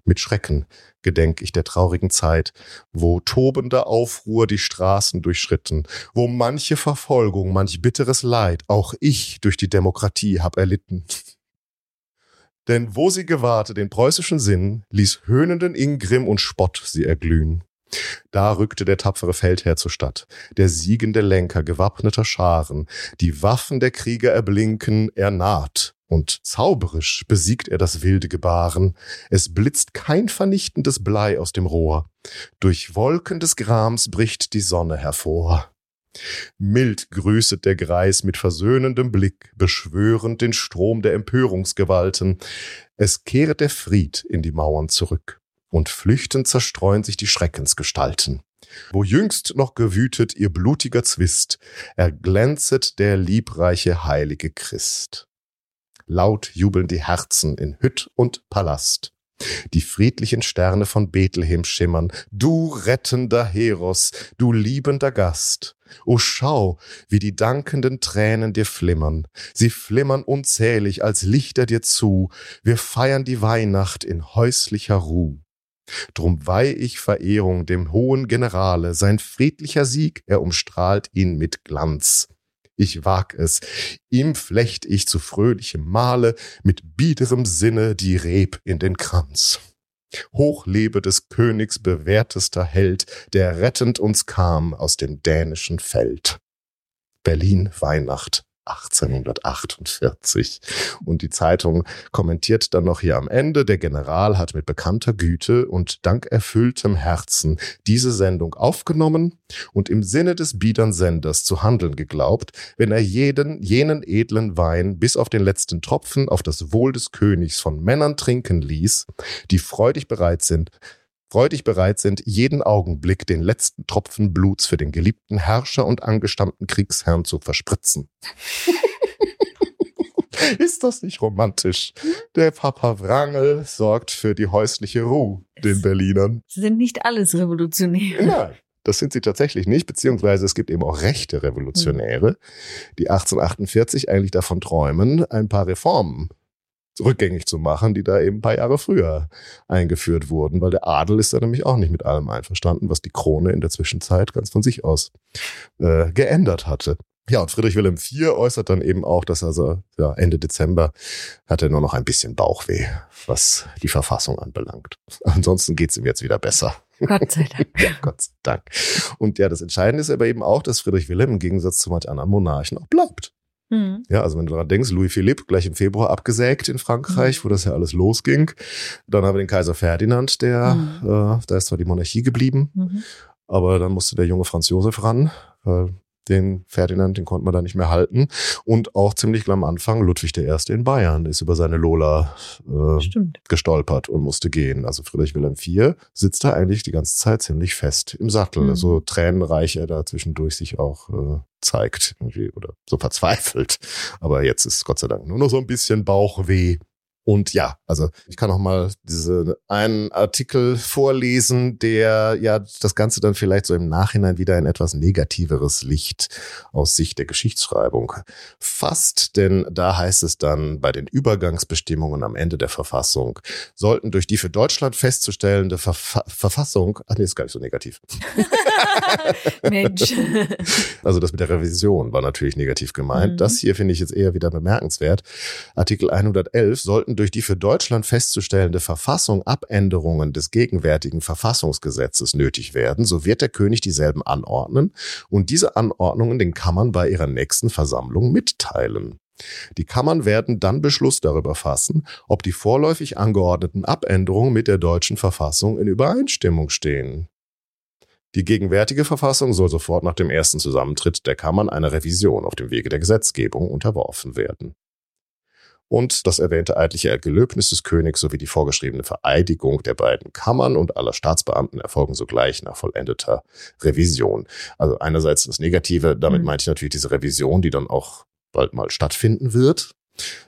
Mit Schrecken gedenk ich der traurigen Zeit, wo tobender Aufruhr die Straßen durchschritten, wo manche Verfolgung, manch bitteres Leid auch ich durch die Demokratie hab erlitten. Denn wo sie gewahrte den preußischen Sinn, ließ höhnenden Ingrimm und Spott sie erglühen. Da rückte der tapfere Feldherr zur Stadt, der siegende Lenker gewappneter Scharen, die Waffen der Krieger erblinken, er naht, und zauberisch besiegt er das wilde Gebaren, es blitzt kein vernichtendes Blei aus dem Rohr, durch Wolken des Grams bricht die Sonne hervor. Mild grüßet der Greis mit versöhnendem Blick, beschwörend den Strom der Empörungsgewalten. Es kehret der Fried in die Mauern zurück, und flüchtend zerstreuen sich die Schreckensgestalten. Wo jüngst noch gewütet ihr blutiger Zwist, erglänzet der liebreiche heilige Christ. Laut jubeln die Herzen in Hütt und Palast. Die friedlichen Sterne von Bethlehem schimmern. Du rettender Heros, du liebender Gast. O schau, wie die dankenden Tränen dir flimmern. Sie flimmern unzählig als Lichter dir zu. Wir feiern die Weihnacht in häuslicher Ruh. Drum weih ich Verehrung dem hohen Generale, sein friedlicher Sieg, er umstrahlt ihn mit Glanz. Ich wag es, ihm flecht ich zu fröhlichem Male mit biederem Sinne die Reb in den Kranz. Hoch lebe des Königs bewährtester Held, der rettend uns kam aus dem dänischen Feld. Berlin Weihnacht 1848. Und die Zeitung kommentiert dann noch hier am Ende, der General hat mit bekannter Güte und dankerfülltem Herzen diese Sendung aufgenommen und im Sinne des biedern Senders zu handeln geglaubt, wenn er jeden, jenen edlen Wein bis auf den letzten Tropfen auf das Wohl des Königs von Männern trinken ließ, die freudig bereit sind, freudig bereit sind, jeden Augenblick den letzten Tropfen Bluts für den geliebten Herrscher und angestammten Kriegsherrn zu verspritzen. Ist das nicht romantisch? Der Papa Wrangel sorgt für die häusliche Ruhe den Berlinern. Sind nicht alles Revolutionäre. Nein. Das sind sie tatsächlich nicht, beziehungsweise es gibt eben auch rechte Revolutionäre, die 1848 eigentlich davon träumen, ein paar Reformen rückgängig zu machen, die da eben ein paar Jahre früher eingeführt wurden, weil der Adel ist da nämlich auch nicht mit allem einverstanden, was die Krone in der Zwischenzeit ganz von sich aus äh, geändert hatte. Ja, und Friedrich Wilhelm IV äußert dann eben auch, dass also ja, Ende Dezember hat er nur noch ein bisschen Bauchweh, was die Verfassung anbelangt. Ansonsten geht's ihm jetzt wieder besser. Gott sei Dank. ja, Gott sei Dank. Und ja, das Entscheidende ist aber eben auch, dass Friedrich Wilhelm im Gegensatz zu manch anderen Monarchen auch bleibt. Mhm. Ja, also wenn du daran denkst, Louis Philippe gleich im Februar abgesägt in Frankreich, mhm. wo das ja alles losging. Dann haben wir den Kaiser Ferdinand, der, mhm. äh, da ist zwar die Monarchie geblieben, mhm. aber dann musste der junge Franz Josef ran, weil den Ferdinand, den konnte man da nicht mehr halten. Und auch ziemlich am Anfang Ludwig I. in Bayern ist über seine Lola äh, gestolpert und musste gehen. Also Friedrich Wilhelm IV sitzt da eigentlich die ganze Zeit ziemlich fest im Sattel. Mhm. So tränenreich er da zwischendurch sich auch äh, zeigt irgendwie oder so verzweifelt. Aber jetzt ist Gott sei Dank nur noch so ein bisschen Bauchweh. Und ja, also ich kann auch mal diese einen Artikel vorlesen, der ja das Ganze dann vielleicht so im Nachhinein wieder in etwas negativeres Licht aus Sicht der Geschichtsschreibung fasst. Denn da heißt es dann, bei den Übergangsbestimmungen am Ende der Verfassung sollten durch die für Deutschland festzustellende Verfa Verfassung, ach nee, ist gar nicht so negativ. Mensch. Also das mit der Revision war natürlich negativ gemeint. Mhm. Das hier finde ich jetzt eher wieder bemerkenswert. Artikel 111 sollten sollten durch die für Deutschland festzustellende Verfassung Abänderungen des gegenwärtigen Verfassungsgesetzes nötig werden, so wird der König dieselben anordnen und diese Anordnungen den Kammern bei ihrer nächsten Versammlung mitteilen. Die Kammern werden dann Beschluss darüber fassen, ob die vorläufig angeordneten Abänderungen mit der deutschen Verfassung in Übereinstimmung stehen. Die gegenwärtige Verfassung soll sofort nach dem ersten Zusammentritt der Kammern einer Revision auf dem Wege der Gesetzgebung unterworfen werden und das erwähnte eidliche Gelöbnis des Königs sowie die vorgeschriebene Vereidigung der beiden Kammern und aller Staatsbeamten erfolgen sogleich nach vollendeter Revision. Also einerseits das Negative, damit mhm. meinte ich natürlich diese Revision, die dann auch bald mal stattfinden wird.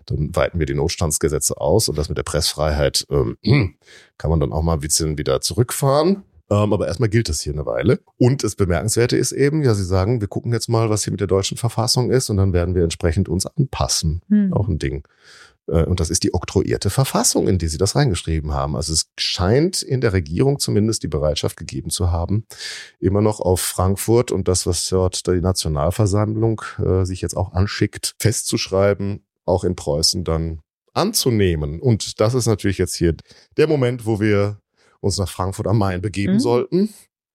Dann weiten wir die Notstandsgesetze aus und das mit der Pressfreiheit ähm, kann man dann auch mal ein bisschen wieder zurückfahren. Ähm, aber erstmal gilt das hier eine Weile. Und das Bemerkenswerte ist eben, ja, Sie sagen, wir gucken jetzt mal, was hier mit der deutschen Verfassung ist und dann werden wir entsprechend uns anpassen. Hm. Auch ein Ding Äh, und das ist die oktroyierte Verfassung, in die sie das reingeschrieben haben. Also es scheint in der Regierung zumindest die Bereitschaft gegeben zu haben, immer noch auf Frankfurt und das, was dort die Nationalversammlung äh, sich jetzt auch anschickt, festzuschreiben, auch in Preußen dann anzunehmen. Und das ist natürlich jetzt hier der Moment, wo wir uns nach Frankfurt am Main begeben mhm. sollten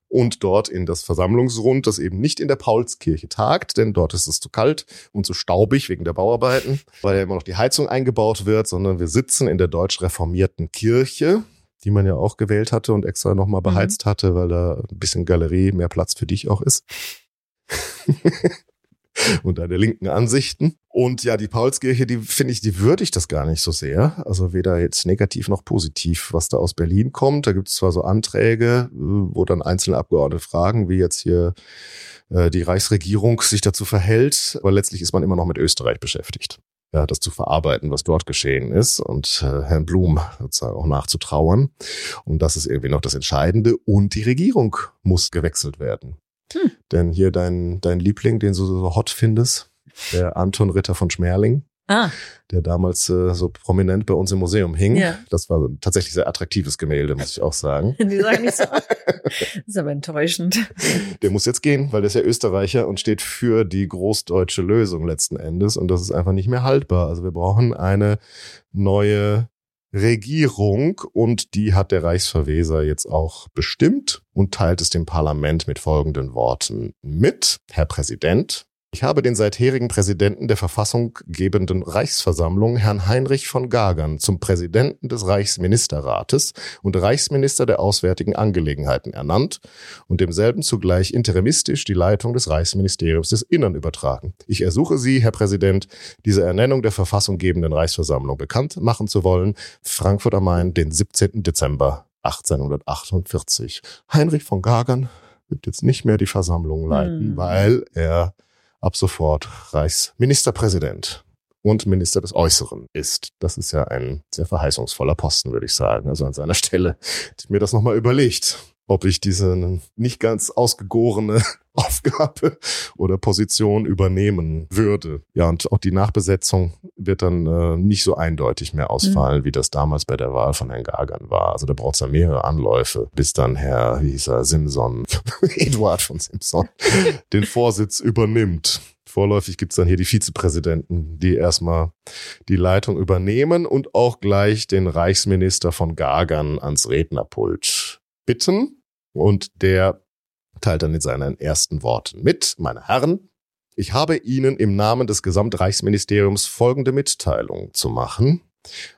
und dort in das Versammlungsrund, das eben nicht in der Paulskirche tagt, denn dort ist es zu kalt und zu staubig wegen der Bauarbeiten, weil ja immer noch die Heizung eingebaut wird, sondern wir sitzen in der deutsch reformierten Kirche, die man ja auch gewählt hatte und extra nochmal mhm. beheizt mhm. hatte, weil da ein bisschen Galerie, mehr Platz für dich auch ist. und deine linken Ansichten. Und ja, die Paulskirche, die finde ich, die würdigt das gar nicht so sehr. Also weder jetzt negativ noch positiv, was da aus Berlin kommt. Da gibt es zwar so Anträge, äh, wo dann einzelne Abgeordnete fragen, wie jetzt hier äh, die Reichsregierung sich dazu verhält, aber letztlich ist man immer noch mit Österreich beschäftigt. Ja, das zu verarbeiten, was dort geschehen ist und äh, Herrn Blum sozusagen auch nachzutrauern. Und das ist irgendwie noch das Entscheidende. Und die Regierung muss gewechselt werden. Hm. Denn hier dein, dein Liebling, den du so hot findest, der Anton Ritter von Schmerling, ah. der damals äh, so prominent bei uns im Museum hing. Ja. Das war ein tatsächlich sehr attraktives Gemälde, muss ich auch sagen. Die sagen nicht so. Das ist aber enttäuschend. Der muss jetzt gehen, weil der ist ja Österreicher und steht für die großdeutsche Lösung letzten Endes. Und das ist einfach nicht mehr haltbar. Also wir brauchen eine neue Regierung und die hat der Reichsverweser jetzt auch bestimmt und teilt es dem Parlament mit folgenden Worten mit. Herr Präsident, ich habe den seitherigen Präsidenten der verfassunggebenden Reichsversammlung, Herrn Heinrich von Gagern, zum Präsidenten des Reichsministerrates und Reichsminister der Auswärtigen Angelegenheiten ernannt und demselben zugleich interimistisch die Leitung des Reichsministeriums des Innern übertragen. Ich ersuche Sie, Herr Präsident, diese Ernennung der verfassunggebenden Reichsversammlung bekannt machen zu wollen. Frankfurt am Main, den 17. Dezember 1848. Heinrich von Gagern wird jetzt nicht mehr die Versammlung leiten, hm. weil er ab sofort Reichsministerpräsident und Minister des Äußeren ist. Das ist ja ein sehr verheißungsvoller Posten, würde ich sagen. Also an seiner Stelle hätte ich mir das nochmal überlegt ob ich diese nicht ganz ausgegorene Aufgabe oder Position übernehmen würde. Ja, und auch die Nachbesetzung wird dann äh, nicht so eindeutig mehr ausfallen, mhm. wie das damals bei der Wahl von Herrn Gagan war. Also da braucht es ja mehrere Anläufe, bis dann Herr, wie hieß er, Simson, Eduard von Simpson, den Vorsitz übernimmt. Vorläufig gibt's dann hier die Vizepräsidenten, die erstmal die Leitung übernehmen und auch gleich den Reichsminister von Gagan ans Rednerpult bitten. Und der teilt dann in seinen ersten Worten mit, meine Herren, ich habe Ihnen im Namen des Gesamtreichsministeriums folgende Mitteilung zu machen.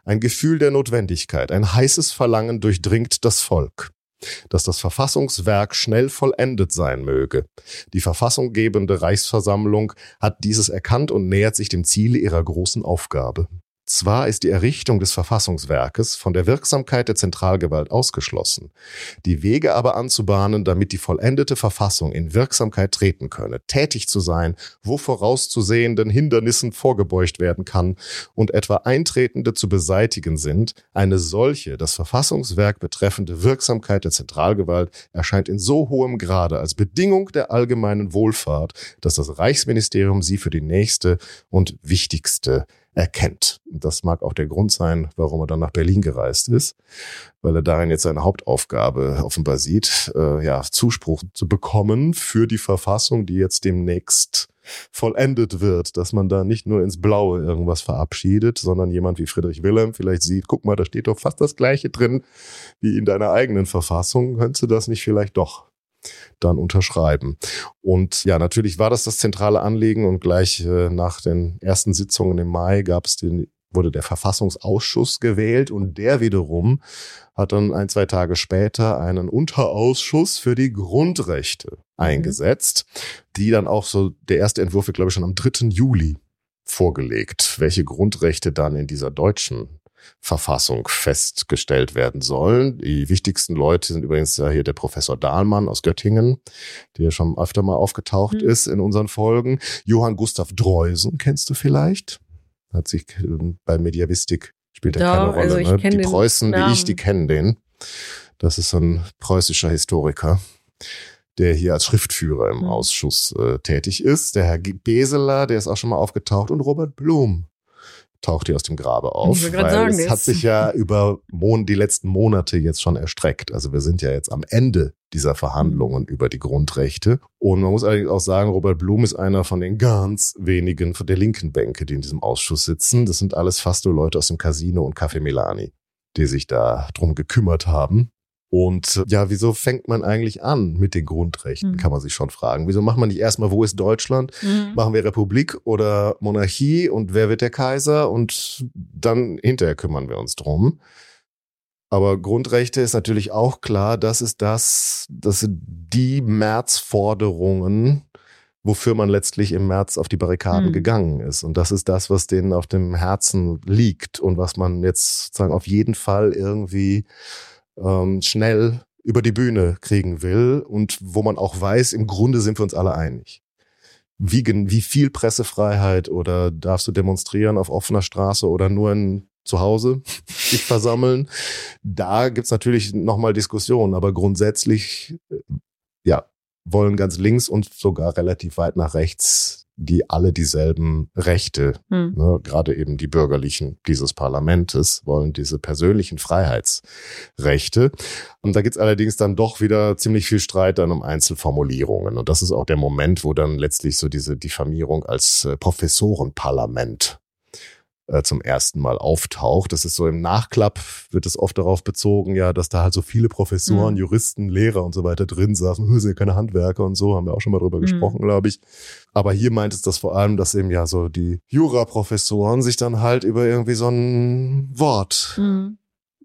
Ein Gefühl der Notwendigkeit, ein heißes Verlangen durchdringt das Volk, dass das Verfassungswerk schnell vollendet sein möge. Die verfassunggebende Reichsversammlung hat dieses erkannt und nähert sich dem Ziele ihrer großen Aufgabe. Zwar ist die Errichtung des Verfassungswerkes von der Wirksamkeit der Zentralgewalt ausgeschlossen, die Wege aber anzubahnen, damit die vollendete Verfassung in Wirksamkeit treten könne, tätig zu sein, wo vorauszusehenden Hindernissen vorgebeugt werden kann und etwa Eintretende zu beseitigen sind, eine solche, das Verfassungswerk betreffende Wirksamkeit der Zentralgewalt erscheint in so hohem Grade als Bedingung der allgemeinen Wohlfahrt, dass das Reichsministerium sie für die nächste und wichtigste erkennt. Das mag auch der Grund sein, warum er dann nach Berlin gereist ist, weil er darin jetzt seine Hauptaufgabe offenbar sieht, äh, ja, Zuspruch zu bekommen für die Verfassung, die jetzt demnächst vollendet wird, dass man da nicht nur ins Blaue irgendwas verabschiedet, sondern jemand wie Friedrich Wilhelm vielleicht sieht, guck mal, da steht doch fast das Gleiche drin wie in deiner eigenen Verfassung, könntest du das nicht vielleicht doch dann unterschreiben. Und ja, natürlich war das das zentrale Anliegen und gleich äh, nach den ersten Sitzungen im Mai gab es den wurde der Verfassungsausschuss gewählt und der wiederum hat dann ein, zwei Tage später einen Unterausschuss für die Grundrechte mhm. eingesetzt, die dann auch so, der erste Entwurf wird, glaube ich, schon am 3. Juli vorgelegt, welche Grundrechte dann in dieser deutschen Verfassung festgestellt werden sollen. Die wichtigsten Leute sind übrigens ja hier der Professor Dahlmann aus Göttingen, der schon öfter mal aufgetaucht mhm. ist in unseren Folgen. Johann Gustav Dreusen kennst du vielleicht? Hat sich ähm, bei Mediavistik spielt er ja, keine Rolle. Also ne? Die Preußen, wie ich, die kennen den. Das ist ein preußischer Historiker der hier als Schriftführer im mhm. Ausschuss äh, tätig ist. Der Herr Beseler, der ist auch schon mal aufgetaucht und Robert Blum, taucht die aus dem Grabe auf. Ich weil sagen, es das- hat sich ja über Mon die letzten Monate jetzt schon erstreckt. Also wir sind ja jetzt am Ende dieser Verhandlungen über die Grundrechte. Und man muss allerdings auch sagen, Robert Blum ist einer von den ganz wenigen von der linken Bänke, die in diesem Ausschuss sitzen. Das sind alles fast nur Leute aus dem Casino und Café Milani, die sich da drum gekümmert haben. Und äh, ja, wieso fängt man eigentlich an mit den Grundrechten, Mhm. kann man sich schon fragen. Wieso macht man nicht erstmal, wo ist Deutschland? Mhm. Machen wir Republik oder Monarchie und wer wird der Kaiser? Und dann hinterher kümmern wir uns drum. Aber Grundrechte ist natürlich auch klar, das ist das, das sind die Märzforderungen, wofür man letztlich im März auf die Barrikaden Hm. gegangen ist. Und das ist das, was denen auf dem Herzen liegt und was man jetzt sozusagen auf jeden Fall irgendwie ähm, schnell über die Bühne kriegen will und wo man auch weiß, im Grunde sind wir uns alle einig. Wie, wie viel Pressefreiheit oder darfst du demonstrieren auf offener Straße oder nur in, zu Hause dich versammeln? Da gibt's natürlich nochmal Diskussionen, aber grundsätzlich, äh, ja, wollen ganz links und sogar relativ weit nach rechts die alle dieselben Rechte Mhm. Ne, gerade eben die Bürgerlichen dieses Parlamentes wollen diese persönlichen Freiheitsrechte. Und da gibt's allerdings dann doch wieder ziemlich viel Streit dann um Einzelformulierungen. Und das ist auch der Moment, wo dann letztlich so diese Diffamierung als äh, Professorenparlament äh, zum ersten Mal auftaucht. Das ist so im Nachklapp, wird es oft darauf bezogen, ja, dass da halt so viele Professoren, Mhm. Juristen, Lehrer und so weiter drin saßen. "Hö, sind ja keine Handwerker und so, haben wir auch schon mal drüber Mhm. gesprochen, glaube ich. Aber hier meint es das vor allem, dass eben ja so die Juraprofessoren sich dann halt über irgendwie so ein Wort Mhm.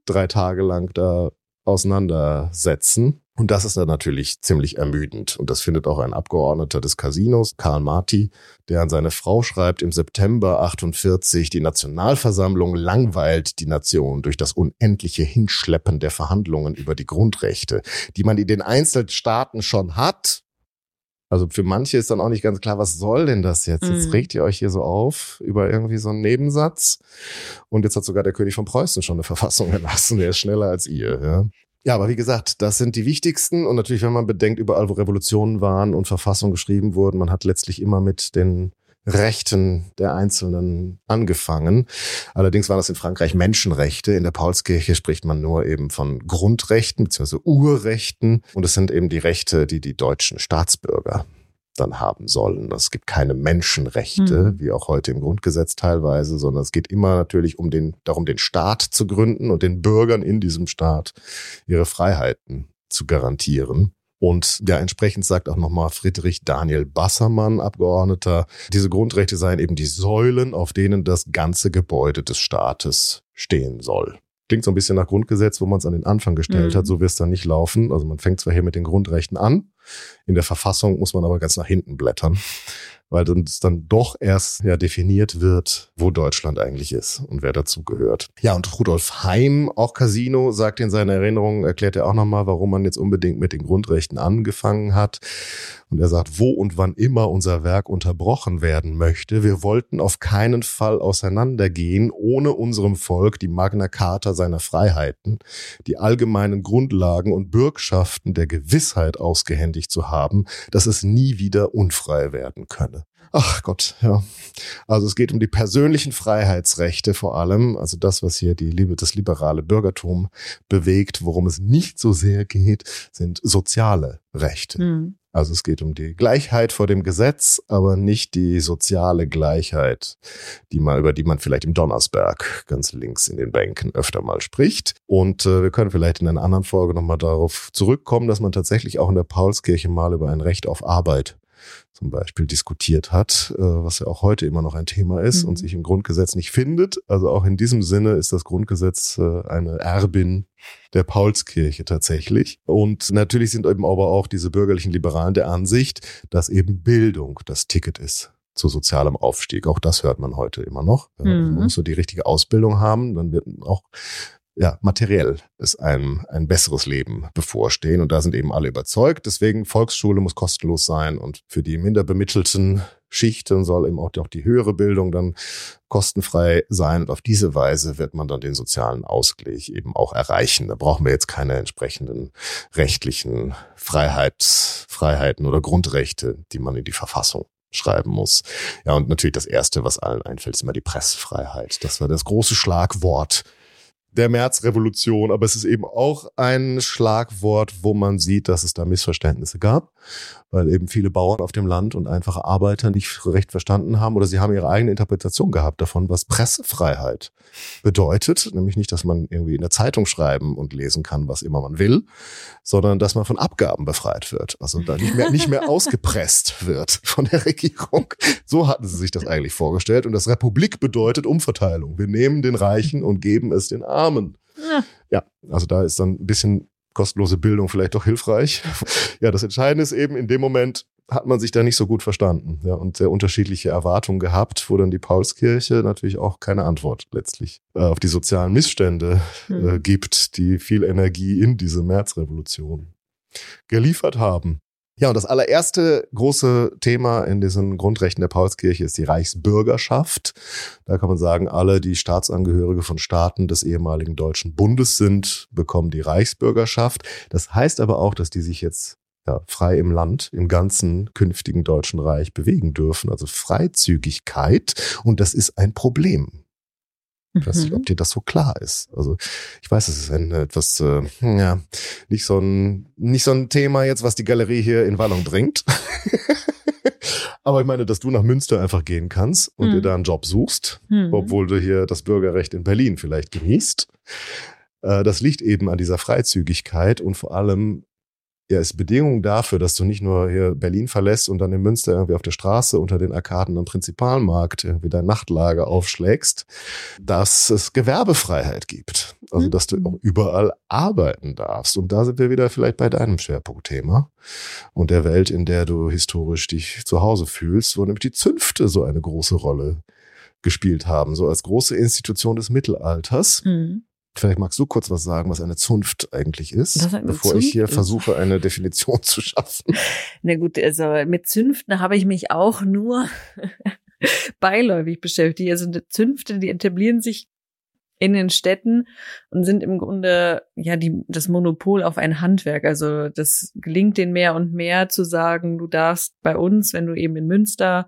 drei Tage lang da auseinandersetzen. Und das ist dann natürlich ziemlich ermüdend. Und das findet auch ein Abgeordneter des Casinos, Karl Marti, der an seine Frau schreibt, im September 48, die Nationalversammlung langweilt die Nation durch das unendliche Hinschleppen der Verhandlungen über die Grundrechte, die man in den Einzelstaaten schon hat. Also für manche ist dann auch nicht ganz klar, was soll denn das jetzt? Jetzt Mhm. regt ihr euch hier so auf über irgendwie so einen Nebensatz. Und jetzt hat sogar der König von Preußen schon eine Verfassung erlassen. Der ist schneller als ihr. Ja. Ja, aber wie gesagt, das sind die wichtigsten. Und natürlich, wenn man bedenkt, überall, wo Revolutionen waren und Verfassungen geschrieben wurden, man hat letztlich immer mit den Rechten der Einzelnen angefangen. Allerdings waren das in Frankreich Menschenrechte. In der Paulskirche spricht man nur eben von Grundrechten bzw. Urrechten. Und es sind eben die Rechte, die die deutschen Staatsbürger dann haben sollen. Es gibt keine Menschenrechte, Mhm. wie auch heute im Grundgesetz teilweise, sondern es geht immer natürlich um den, darum, den Staat zu gründen und den Bürgern in diesem Staat ihre Freiheiten zu garantieren. Und ja, entsprechend sagt auch nochmal Friedrich Daniel Bassermann, Abgeordneter, diese Grundrechte seien eben die Säulen, auf denen das ganze Gebäude des Staates stehen soll. Klingt so ein bisschen nach Grundgesetz, wo man es an den Anfang gestellt Mhm. hat. So wird es dann nicht laufen. Also man fängt zwar hier mit den Grundrechten an, in der Verfassung muss man aber ganz nach hinten blättern, weil dann es dann doch erst ja definiert wird, wo Deutschland eigentlich ist und wer dazugehört. Ja, und Rudolf Heim, auch Casino, sagt in seiner Erinnerung, erklärt er auch nochmal, warum man jetzt unbedingt mit den Grundrechten angefangen hat. Und er sagt, wo und wann immer unser Werk unterbrochen werden möchte, wir wollten auf keinen Fall auseinandergehen, ohne unserem Volk die Magna Carta seiner Freiheiten, die allgemeinen Grundlagen und Bürgschaften der Gewissheit ausgehändigt zu haben, dass es nie wieder unfrei werden könne. Ach Gott, ja. Also es geht um die persönlichen Freiheitsrechte vor allem, also das, was hier die Liebe, das liberale Bürgertum bewegt. Worum es nicht so sehr geht, sind soziale Rechte. Mhm. Also es geht um die Gleichheit vor dem Gesetz, aber nicht die soziale Gleichheit, die man, über die man vielleicht im Donnersberg ganz links in den Bänken öfter mal spricht. Und äh, wir können vielleicht in einer anderen Folge nochmal darauf zurückkommen, dass man tatsächlich auch in der Paulskirche mal über ein Recht auf Arbeit zum Beispiel diskutiert hat, äh, was ja auch heute immer noch ein Thema ist Mhm. und sich im Grundgesetz nicht findet. Also auch in diesem Sinne ist das Grundgesetz äh, eine Erbin der Paulskirche tatsächlich. Und natürlich sind eben aber auch diese bürgerlichen Liberalen der Ansicht, dass eben Bildung das Ticket ist zu sozialem Aufstieg. Auch das hört man heute immer noch. Mhm. Man muss so die richtige Ausbildung haben, dann wird auch ja, materiell ist einem ein besseres Leben bevorstehen. Und da sind eben alle überzeugt. Deswegen Volksschule muss kostenlos sein und für die minder bemittelten Schichten soll eben auch die höhere Bildung dann kostenfrei sein. Und auf diese Weise wird man dann den sozialen Ausgleich eben auch erreichen. Da brauchen wir jetzt keine entsprechenden rechtlichen Freiheits, Freiheiten oder Grundrechte, die man in die Verfassung schreiben muss. Ja, und natürlich das Erste, was allen einfällt, ist immer die Pressefreiheit. Das war das große Schlagwort der Märzrevolution, aber es ist eben auch ein Schlagwort, wo man sieht, dass es da Missverständnisse gab, weil eben viele Bauern auf dem Land und einfache Arbeiter nicht recht verstanden haben oder sie haben ihre eigene Interpretation gehabt davon, was Pressefreiheit bedeutet, nämlich nicht, dass man irgendwie in der Zeitung schreiben und lesen kann, was immer man will, sondern dass man von Abgaben befreit wird, also da nicht mehr nicht mehr ausgepresst wird von der Regierung. So hatten sie sich das eigentlich vorgestellt und das Republik bedeutet Umverteilung. Wir nehmen den Reichen und geben es den Armen. Ja. ja, also da ist dann ein bisschen kostenlose Bildung vielleicht doch hilfreich. Ja, das Entscheidende ist eben, in dem Moment hat man sich da nicht so gut verstanden ja, und sehr unterschiedliche Erwartungen gehabt, wo dann die Paulskirche natürlich auch keine Antwort letztlich äh, auf die sozialen Missstände äh, hm. gibt, die viel Energie in diese Märzrevolution geliefert haben. Ja, und das allererste große Thema in diesen Grundrechten der Paulskirche ist die Reichsbürgerschaft. Da kann man sagen, alle, die Staatsangehörige von Staaten des ehemaligen Deutschen Bundes sind, bekommen die Reichsbürgerschaft. Das heißt aber auch, dass die sich jetzt ja, frei im Land, im ganzen künftigen Deutschen Reich bewegen dürfen. Also Freizügigkeit. Und das ist ein Problem. Ich weiß nicht, ob mhm. dir das so klar ist. Also ich weiß, es ist ein etwas, äh, ja, nicht so ein, nicht so ein Thema jetzt, was die Galerie hier in Wallung bringt. Aber ich meine, dass du nach Münster einfach gehen kannst und mhm. dir da einen Job suchst, mhm. obwohl du hier das Bürgerrecht in Berlin vielleicht genießt. Äh, das liegt eben an dieser Freizügigkeit und vor allem ja, ist Bedingung dafür, dass du nicht nur hier Berlin verlässt und dann in Münster irgendwie auf der Straße unter den Arkaden am Prinzipalmarkt irgendwie dein Nachtlager aufschlägst, dass es Gewerbefreiheit gibt. Also, dass du auch mhm. überall arbeiten darfst. Und da sind wir wieder vielleicht bei deinem Schwerpunktthema und der Welt, in der du historisch dich zu Hause fühlst, wo nämlich die Zünfte so eine große Rolle gespielt haben, so als große Institution des Mittelalters. Mhm Vielleicht magst du kurz was sagen, was eine Zunft eigentlich ist, bevor Zunft ich hier ist. versuche, eine Definition zu schaffen. Na gut, also mit Zünften habe ich mich auch nur beiläufig beschäftigt. Also Zünfte, die etablieren sich in den Städten und sind im Grunde ja die das Monopol auf ein Handwerk. Also das gelingt denen mehr und mehr zu sagen, du darfst bei uns, wenn du eben in Münster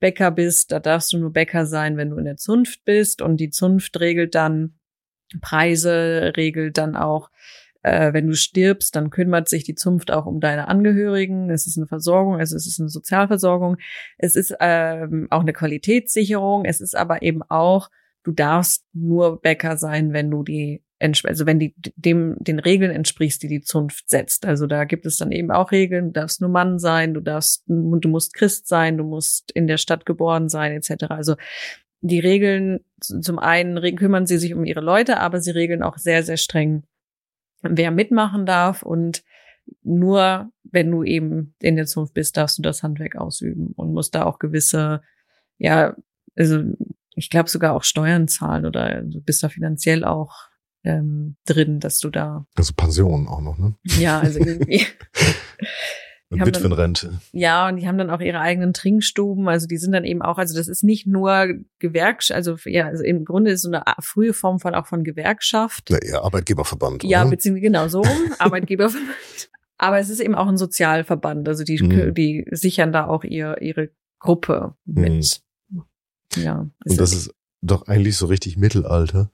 Bäcker bist, da darfst du nur Bäcker sein, wenn du in der Zunft bist und die Zunft regelt dann Preise, regelt dann auch, äh, wenn du stirbst, dann kümmert sich die Zunft auch um deine Angehörigen. Es ist eine Versorgung, also es ist eine Sozialversorgung. Es ist ähm, auch eine Qualitätssicherung. Es ist aber eben auch, du darfst nur Bäcker sein, wenn du die also wenn die dem den Regeln entsprichst, die die Zunft setzt. Also da gibt es dann eben auch Regeln. Du darfst nur Mann sein, du darfst, du musst Christ sein, du musst in der Stadt geboren sein, etc. Also die Regeln, zum einen kümmern sie sich um ihre Leute, aber sie regeln auch sehr, sehr streng, wer mitmachen darf und nur wenn du eben in der Zunft bist, darfst du das Handwerk ausüben und musst da auch gewisse, ja, also ich glaube sogar auch Steuern zahlen oder du bist da finanziell auch ähm, drin, dass du da. Also Pension auch noch, ne? Ja, also irgendwie. Witwenrente. Ja, und die haben dann auch ihre eigenen Trinkstuben. Also die sind dann eben auch, also das ist nicht nur Gewerkschaft, also ja, also im Grunde ist so eine frühe Form von auch von Gewerkschaft. Ja, eher Arbeitgeberverband. Ja, beziehungsweise genau so rum, Arbeitgeberverband. Aber es ist eben auch ein Sozialverband. Also die, mhm. die sichern da auch ihr, ihre Gruppe mit. Mhm. Ja. Und das ist doch eigentlich so richtig Mittelalter.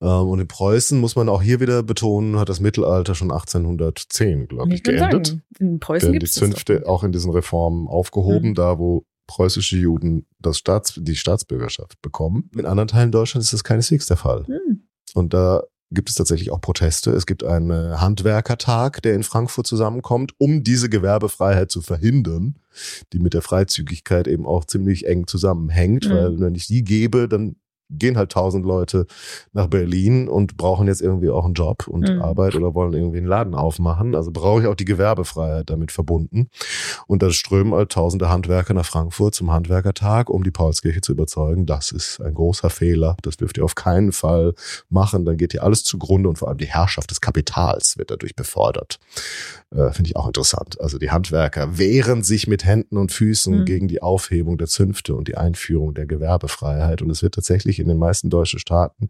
Ähm, und in Preußen muss man auch hier wieder betonen, hat das Mittelalter schon 1810, glaube ich, geendet. Sagen, in Preußen gibt es die Zünfte auch in diesen Reformen aufgehoben, mhm. da wo preußische Juden das Staats, die Staatsbürgerschaft bekommen. In anderen Teilen Deutschlands ist das keineswegs der Fall. Mhm. Und da gibt es tatsächlich auch Proteste. Es gibt einen Handwerkertag, der in Frankfurt zusammenkommt, um diese Gewerbefreiheit zu verhindern, die mit der Freizügigkeit eben auch ziemlich eng zusammenhängt, mhm. weil wenn ich die gebe, dann gehen halt tausend Leute nach Berlin und brauchen jetzt irgendwie auch einen Job und mhm. Arbeit oder wollen irgendwie einen Laden aufmachen. Also brauche ich auch die Gewerbefreiheit damit verbunden. Und da strömen halt tausende Handwerker nach Frankfurt zum Handwerkertag, um die Paulskirche zu überzeugen, das ist ein großer Fehler, das dürft ihr auf keinen Fall machen, dann geht hier alles zugrunde und vor allem die Herrschaft des Kapitals wird dadurch befördert. Äh, Finde ich auch interessant. Also die Handwerker wehren sich mit Händen und Füßen mhm. gegen die Aufhebung der Zünfte und die Einführung der Gewerbefreiheit und es wird tatsächlich wirklich in den meisten deutschen Staaten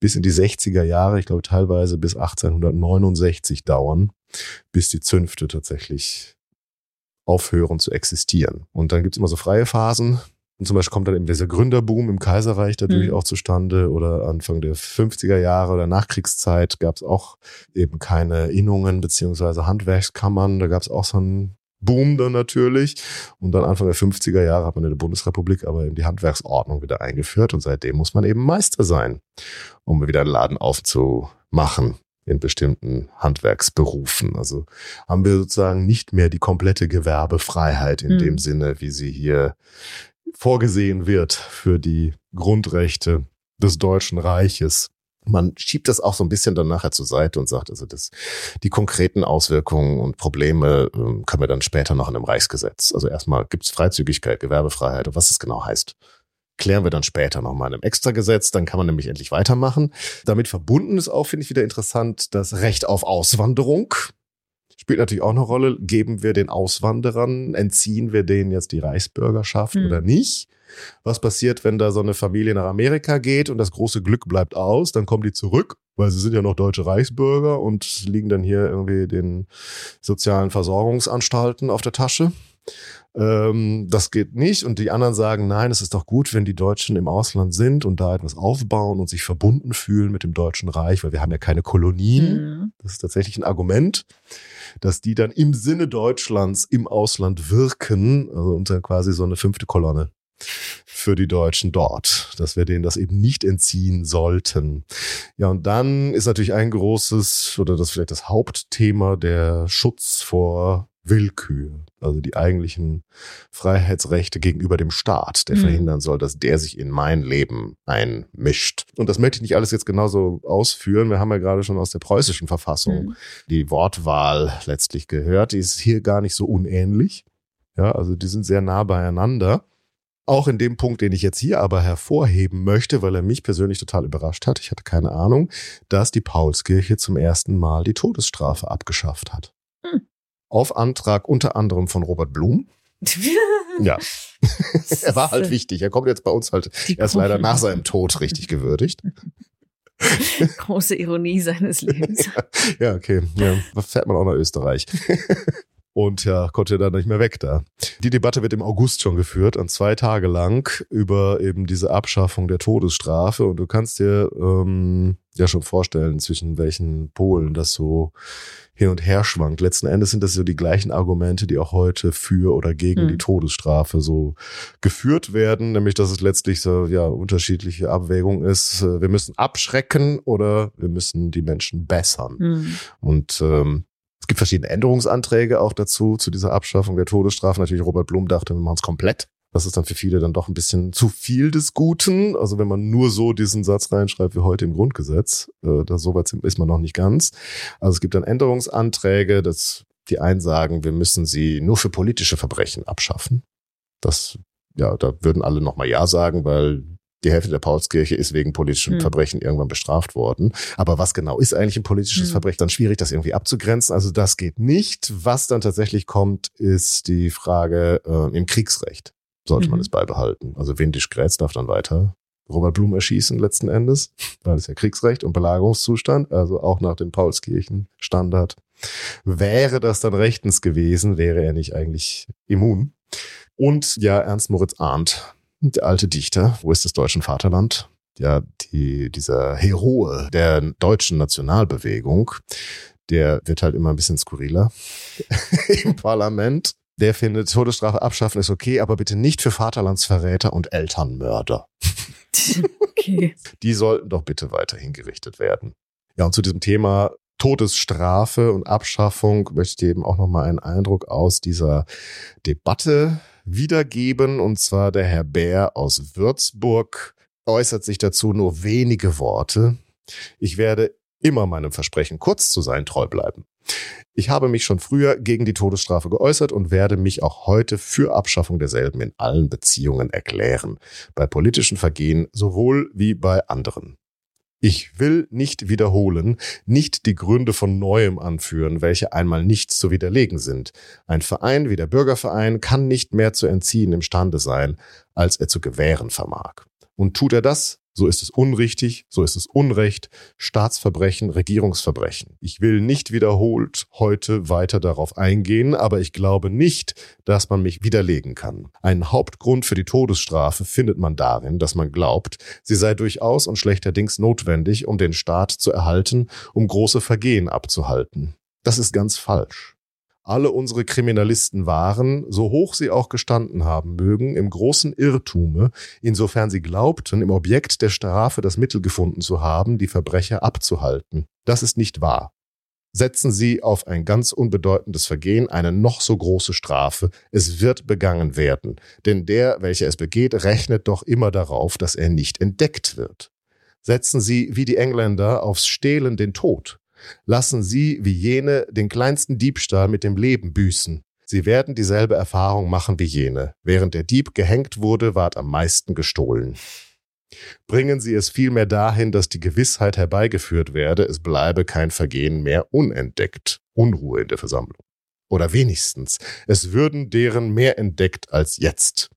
bis in die 60er Jahre, ich glaube teilweise bis 1869 dauern, bis die Zünfte tatsächlich aufhören zu existieren. Und dann gibt's immer so freie Phasen. Und zum Beispiel kommt dann eben dieser Gründerboom im Kaiserreich dadurch Mhm. auch zustande oder Anfang der 50er Jahre oder Nachkriegszeit gab's auch eben keine Innungen beziehungsweise Handwerkskammern. Da gab's auch so einen Boom dann natürlich. Und dann Anfang der 50er Jahre hat man in der Bundesrepublik aber eben die Handwerksordnung wieder eingeführt und seitdem muss man eben Meister sein, um wieder einen Laden aufzumachen in bestimmten Handwerksberufen. Also haben wir sozusagen nicht mehr die komplette Gewerbefreiheit in Hm. dem Sinne, wie sie hier vorgesehen wird für die Grundrechte des Deutschen Reiches. Man schiebt das auch so ein bisschen dann nachher zur Seite und sagt, also das, die konkreten Auswirkungen und Probleme ähm, können wir dann später noch in einem Reichsgesetz. Also erstmal gibt es Freizügigkeit, Gewerbefreiheit und was es genau heißt. Klären wir dann später nochmal in einem Extragesetz, dann kann man nämlich endlich weitermachen. Damit verbunden ist auch, finde ich, wieder interessant, das Recht auf Auswanderung. Spielt natürlich auch eine Rolle. Geben wir den Auswanderern, entziehen wir denen jetzt die Reichsbürgerschaft Hm. oder nicht? Was passiert, wenn da so eine Familie nach Amerika geht und das große Glück bleibt aus? Dann kommen die zurück, weil sie sind ja noch deutsche Reichsbürger und liegen dann hier irgendwie den sozialen Versorgungsanstalten auf der Tasche. Ähm, das geht nicht. Und die anderen sagen, nein, es ist doch gut, wenn die Deutschen im Ausland sind und da etwas aufbauen und sich verbunden fühlen mit dem Deutschen Reich, weil wir haben ja keine Kolonien. Mhm. Das ist tatsächlich ein Argument, dass die dann im Sinne Deutschlands im Ausland wirken, also und dann quasi so eine fünfte Kolonne für die Deutschen dort, dass wir denen das eben nicht entziehen sollten. Ja, und dann ist natürlich ein großes oder das vielleicht das Hauptthema der Schutz vor Willkür, also die eigentlichen Freiheitsrechte gegenüber dem Staat, der Mhm. verhindern soll, dass der sich in mein Leben einmischt. Und das möchte ich nicht alles jetzt genauso ausführen. Wir haben ja gerade schon aus der preußischen Verfassung Mhm. die Wortwahl letztlich gehört. Die ist hier gar nicht so unähnlich. Ja, also die sind sehr nah beieinander. Auch in dem Punkt, den ich jetzt hier aber hervorheben möchte, weil er mich persönlich total überrascht hat, ich hatte keine Ahnung, dass die Paulskirche zum ersten Mal die Todesstrafe abgeschafft hat. Hm. Auf Antrag unter anderem von Robert Blum. Ja. er war halt wichtig. Er kommt jetzt bei uns halt Die erst leider nach seinem Tod richtig gewürdigt. Große Ironie seines Lebens. Ja, okay. Ja, da fährt man auch nach Österreich. Und ja, konnte dann nicht mehr weg da. Die Debatte wird im August schon geführt, an zwei Tage lang, über eben diese Abschaffung der Todesstrafe. Und du kannst dir ähm, ja schon vorstellen, zwischen welchen Polen das so hin und her schwankt. Letzten Endes sind das so die gleichen Argumente, die auch heute für oder gegen Hm. die Todesstrafe so geführt werden, nämlich dass es letztlich so ja unterschiedliche Abwägung ist. Wir müssen abschrecken oder wir müssen die Menschen bessern. Mhm. Und ähm, gibt verschiedene Änderungsanträge auch dazu, zu dieser Abschaffung der Todesstrafe. Natürlich, Robert Blum dachte, wir machen es komplett. Das ist dann für viele dann doch ein bisschen zu viel des Guten. Also wenn man nur so diesen Satz reinschreibt wie heute im Grundgesetz, äh, da so weit ist man noch nicht ganz. Also es gibt dann Änderungsanträge, dass die einen sagen, wir müssen sie nur für politische Verbrechen abschaffen. Das, ja, da würden alle nochmal Ja sagen, weil die Hälfte der Paulskirche ist wegen politischen Hm. Verbrechen irgendwann bestraft worden. Aber was genau ist eigentlich ein politisches Hm. Verbrechen? Dann schwierig, das irgendwie abzugrenzen. Also das geht nicht. Was dann tatsächlich kommt, ist die Frage äh, im Kriegsrecht. Sollte man Mhm. es beibehalten? Also Windisch Grätz darf dann weiter Robert Blum erschießen letzten Endes, weil es ja Kriegsrecht und Belagerungszustand, also auch nach dem Paulskirchen-Standard. Wäre das dann rechtens gewesen, wäre er nicht eigentlich immun. Und ja, Ernst Moritz Arndt, der alte Dichter, wo ist das deutsche Vaterland? Ja, die, dieser Heroe der deutschen Nationalbewegung, der wird halt immer ein bisschen skurriler im Parlament. Der findet, Todesstrafe abschaffen ist okay, aber bitte nicht für Vaterlandsverräter und Elternmörder. Okay. Die sollten doch bitte weiter hingerichtet werden. Ja, und zu diesem Thema Todesstrafe und Abschaffung möchte ich dir eben auch nochmal einen Eindruck aus dieser Debatte wiedergeben. Und zwar der Herr Bär aus Würzburg äußert sich dazu nur wenige Worte. Ich werde immer meinem Versprechen, kurz zu sein, treu bleiben. Ich habe mich schon früher gegen die Todesstrafe geäußert und werde mich auch heute für Abschaffung derselben in allen Beziehungen erklären, bei politischen Vergehen sowohl wie bei anderen. Ich will nicht wiederholen, nicht die Gründe von neuem anführen, welche einmal nicht zu widerlegen sind. Ein Verein wie der Bürgerverein kann nicht mehr zu entziehen imstande sein, als er zu gewähren vermag. Und tut er das, So ist es unrichtig, so ist es Unrecht, Staatsverbrechen, Regierungsverbrechen. Ich will nicht wiederholt heute weiter darauf eingehen, aber ich glaube nicht, dass man mich widerlegen kann. Einen Hauptgrund für die Todesstrafe findet man darin, dass man glaubt, sie sei durchaus und schlechterdings notwendig, um den Staat zu erhalten, um große Vergehen abzuhalten. Das ist ganz falsch alle unsere Kriminalisten waren, so hoch sie auch gestanden haben mögen, im großen Irrtume, insofern sie glaubten, im Objekt der Strafe das Mittel gefunden zu haben, die Verbrecher abzuhalten. Das ist nicht wahr. Setzen Sie auf ein ganz unbedeutendes Vergehen eine noch so große Strafe, es wird begangen werden, denn der, welcher es begeht, rechnet doch immer darauf, dass er nicht entdeckt wird. Setzen Sie wie die Engländer aufs Stehlen den Tod, lassen sie wie jene den kleinsten Diebstahl mit dem Leben büßen. Sie werden dieselbe Erfahrung machen wie jene. Während der Dieb gehängt wurde, ward am meisten gestohlen. Bringen Sie es vielmehr dahin, dass die Gewissheit herbeigeführt werde, es bleibe kein Vergehen mehr unentdeckt. Unruhe in der Versammlung. Oder wenigstens, es würden deren mehr entdeckt als jetzt.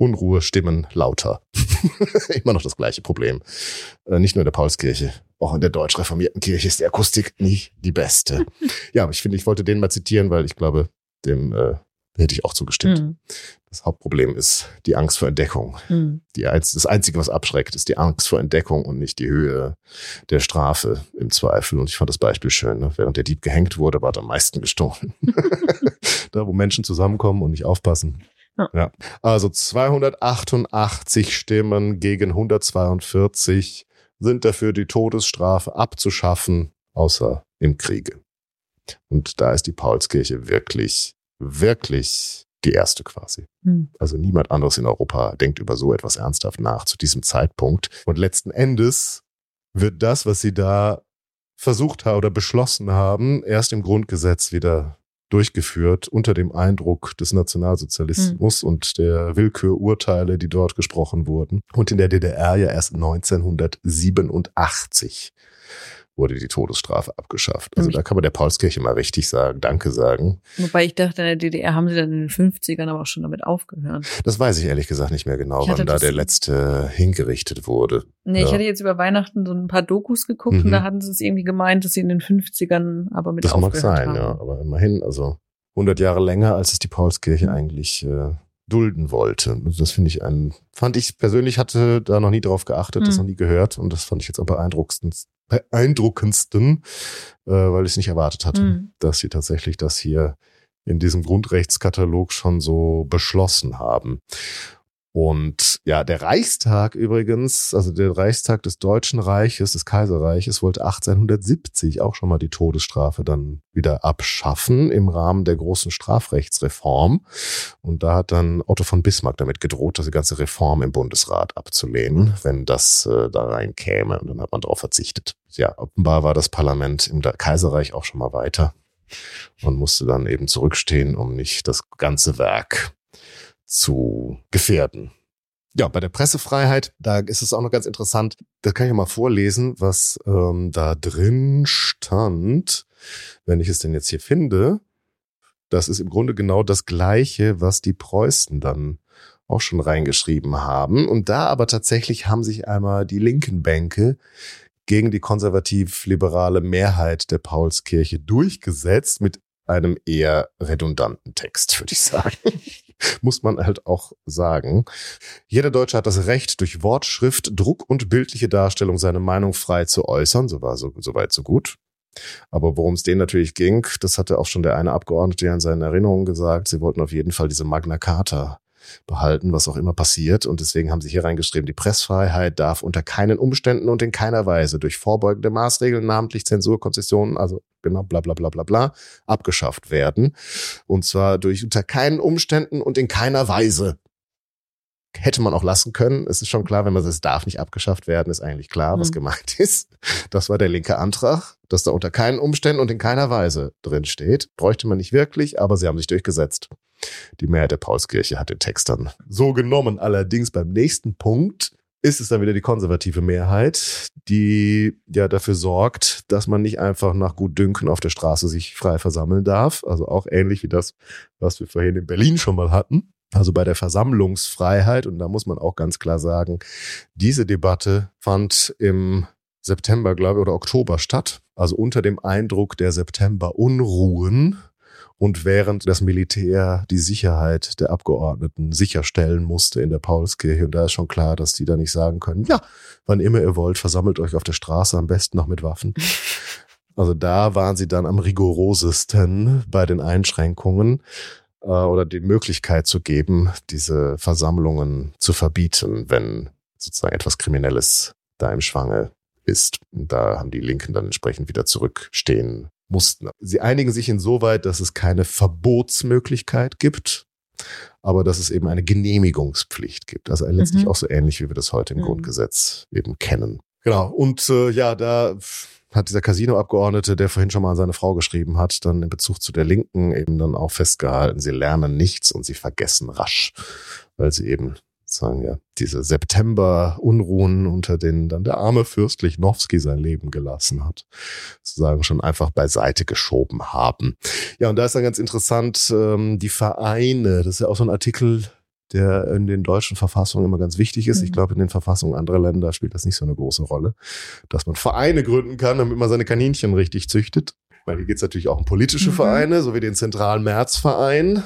Unruhe stimmen lauter. Immer noch das gleiche Problem. Äh, nicht nur in der Paulskirche auch in der deutsch-reformierten Kirche ist die Akustik nicht die beste. ja, aber ich finde, ich wollte den mal zitieren, weil ich glaube, dem äh, hätte ich auch zugestimmt. Mhm. Das Hauptproblem ist die Angst vor Entdeckung. Mhm. Die, das Einzige, was abschreckt, ist die Angst vor Entdeckung und nicht die Höhe der Strafe im Zweifel. Und ich fand das Beispiel schön. Ne? Während der Dieb gehängt wurde, war am meisten gestohlen. da, wo Menschen zusammenkommen und nicht aufpassen. Ja. ja. Also 288 Stimmen gegen 142 sind dafür, die Todesstrafe abzuschaffen, außer im Kriege. Und da ist die Paulskirche wirklich, wirklich die erste quasi. Hm. Also niemand anderes in Europa denkt über so etwas ernsthaft nach zu diesem Zeitpunkt. Und letzten Endes wird das, was sie da versucht haben oder beschlossen haben, erst im Grundgesetz wieder durchgeführt unter dem Eindruck des Nationalsozialismus mhm. und der Willkürurteile, die dort gesprochen wurden. Und in der DDR ja erst 1987 wurde die Todesstrafe abgeschafft. Also da kann man der Paulskirche mal richtig sagen, Danke sagen. Wobei ich dachte, in der DDR haben sie dann in den 50ern aber auch schon damit aufgehört. Das weiß ich ehrlich gesagt nicht mehr genau, wann da der letzte hingerichtet wurde. Nee, ja. ich hatte jetzt über Weihnachten so ein paar Dokus geguckt mhm. und da hatten sie es irgendwie gemeint, dass sie in den 50ern aber mit das aufgehört haben. Das mag sein, haben. ja, aber immerhin, also 100 Jahre länger, als es die Paulskirche mhm. eigentlich äh, dulden wollte. Das finde ich ein, fand ich persönlich hatte da noch nie drauf geachtet, mhm. das noch nie gehört und das fand ich jetzt am beeindruckendsten, beeindruckendsten äh, weil ich es nicht erwartet hatte, mhm. dass sie tatsächlich das hier in diesem Grundrechtskatalog schon so beschlossen haben. Und ja, der Reichstag übrigens, also der Reichstag des Deutschen Reiches, des Kaiserreiches, wollte 1870 auch schon mal die Todesstrafe dann wieder abschaffen im Rahmen der großen Strafrechtsreform. Und da hat dann Otto von Bismarck damit gedroht, diese ganze Reform im Bundesrat abzulehnen, wenn das äh, da rein käme. Und dann hat man darauf verzichtet. Ja, offenbar war das Parlament im Kaiserreich auch schon mal weiter und musste dann eben zurückstehen, um nicht das ganze Werk zu gefährden. Ja, bei der Pressefreiheit, da ist es auch noch ganz interessant, da kann ich mal vorlesen, was ähm, da drin stand, wenn ich es denn jetzt hier finde. Das ist im Grunde genau das Gleiche, was die Preußen dann auch schon reingeschrieben haben. Und da aber tatsächlich haben sich einmal die linken Bänke gegen die konservativ-liberale Mehrheit der Paulskirche durchgesetzt mit einem eher redundanten Text, würde ich sagen. muss man halt auch sagen. Jeder Deutsche hat das Recht, durch Wortschrift, Druck und bildliche Darstellung seine Meinung frei zu äußern. So war so, so weit, so gut. Aber worum es denen natürlich ging, das hatte auch schon der eine Abgeordnete in seinen Erinnerungen gesagt, sie wollten auf jeden Fall diese Magna Carta behalten, was auch immer passiert. Und deswegen haben sie hier reingeschrieben, die Pressfreiheit darf unter keinen Umständen und in keiner Weise durch vorbeugende Maßregeln, namentlich Zensurkonzessionen, also genau bla bla bla bla bla, abgeschafft werden. Und zwar durch unter keinen Umständen und in keiner Weise. Hätte man auch lassen können. Es ist schon klar, wenn man sagt, es darf nicht abgeschafft werden, ist eigentlich klar, was mhm. gemeint ist. Das war der linke Antrag, dass da unter keinen Umständen und in keiner Weise drin steht. Bräuchte man nicht wirklich, aber sie haben sich durchgesetzt. Die Mehrheit der Paulskirche hat den Text dann so genommen. Allerdings beim nächsten Punkt ist es dann wieder die konservative Mehrheit, die ja dafür sorgt, dass man nicht einfach nach Gutdünken auf der Straße sich frei versammeln darf. Also auch ähnlich wie das, was wir vorhin in Berlin schon mal hatten. Also bei der Versammlungsfreiheit, und da muss man auch ganz klar sagen, diese Debatte fand im September, glaube ich, oder Oktober statt. Also unter dem Eindruck der September-Unruhen und während das Militär die Sicherheit der Abgeordneten sicherstellen musste in der Paulskirche. Und da ist schon klar, dass die da nicht sagen können, ja, wann immer ihr wollt, versammelt euch auf der Straße, am besten noch mit Waffen. Also da waren sie dann am rigorosesten bei den Einschränkungen äh, oder die Möglichkeit zu geben, diese Versammlungen zu verbieten, wenn sozusagen etwas Kriminelles da im Schwange ist. Und da haben die Linken dann entsprechend wieder zurückstehen mussten. Sie einigen sich insoweit, dass es keine Verbotsmöglichkeit gibt, aber dass es eben eine Genehmigungspflicht gibt. Also letztlich mhm. auch so ähnlich, wie wir das heute im mhm. Grundgesetz eben kennen. Genau. Und äh, ja, da hat dieser Casino-Abgeordnete, der vorhin schon mal an seine Frau geschrieben hat, dann in Bezug zu der Linken eben dann auch festgehalten, sie lernen nichts und sie vergessen rasch, weil sie eben sagen ja diese September-Unruhen, unter denen dann der arme Fürst Lichnowsky sein Leben gelassen hat, sozusagen schon einfach beiseite geschoben haben. Ja, und da ist dann ganz interessant, ähm, die Vereine, das ist ja auch so ein Artikel, der in den deutschen Verfassungen immer ganz wichtig ist. Mhm. Ich glaube, in den Verfassungen anderer Länder spielt das nicht so eine große Rolle, dass man Vereine gründen kann, damit man seine Kaninchen richtig züchtet. Weil hier geht es natürlich auch um politische mhm. Vereine, so wie den Zentralen Märzverein,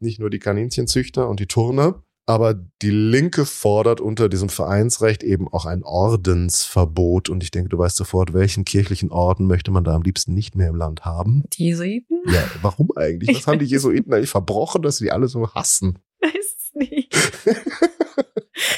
nicht nur die Kaninchenzüchter und die Turner. Aber die Linke fordert unter diesem Vereinsrecht eben auch ein Ordensverbot. Und ich denke, du weißt sofort, welchen kirchlichen Orden möchte man da am liebsten nicht mehr im Land haben? Die Jesuiten? Ja, warum eigentlich? Was haben die Jesuiten eigentlich verbrochen, dass sie die alle so hassen? Weiß es nicht.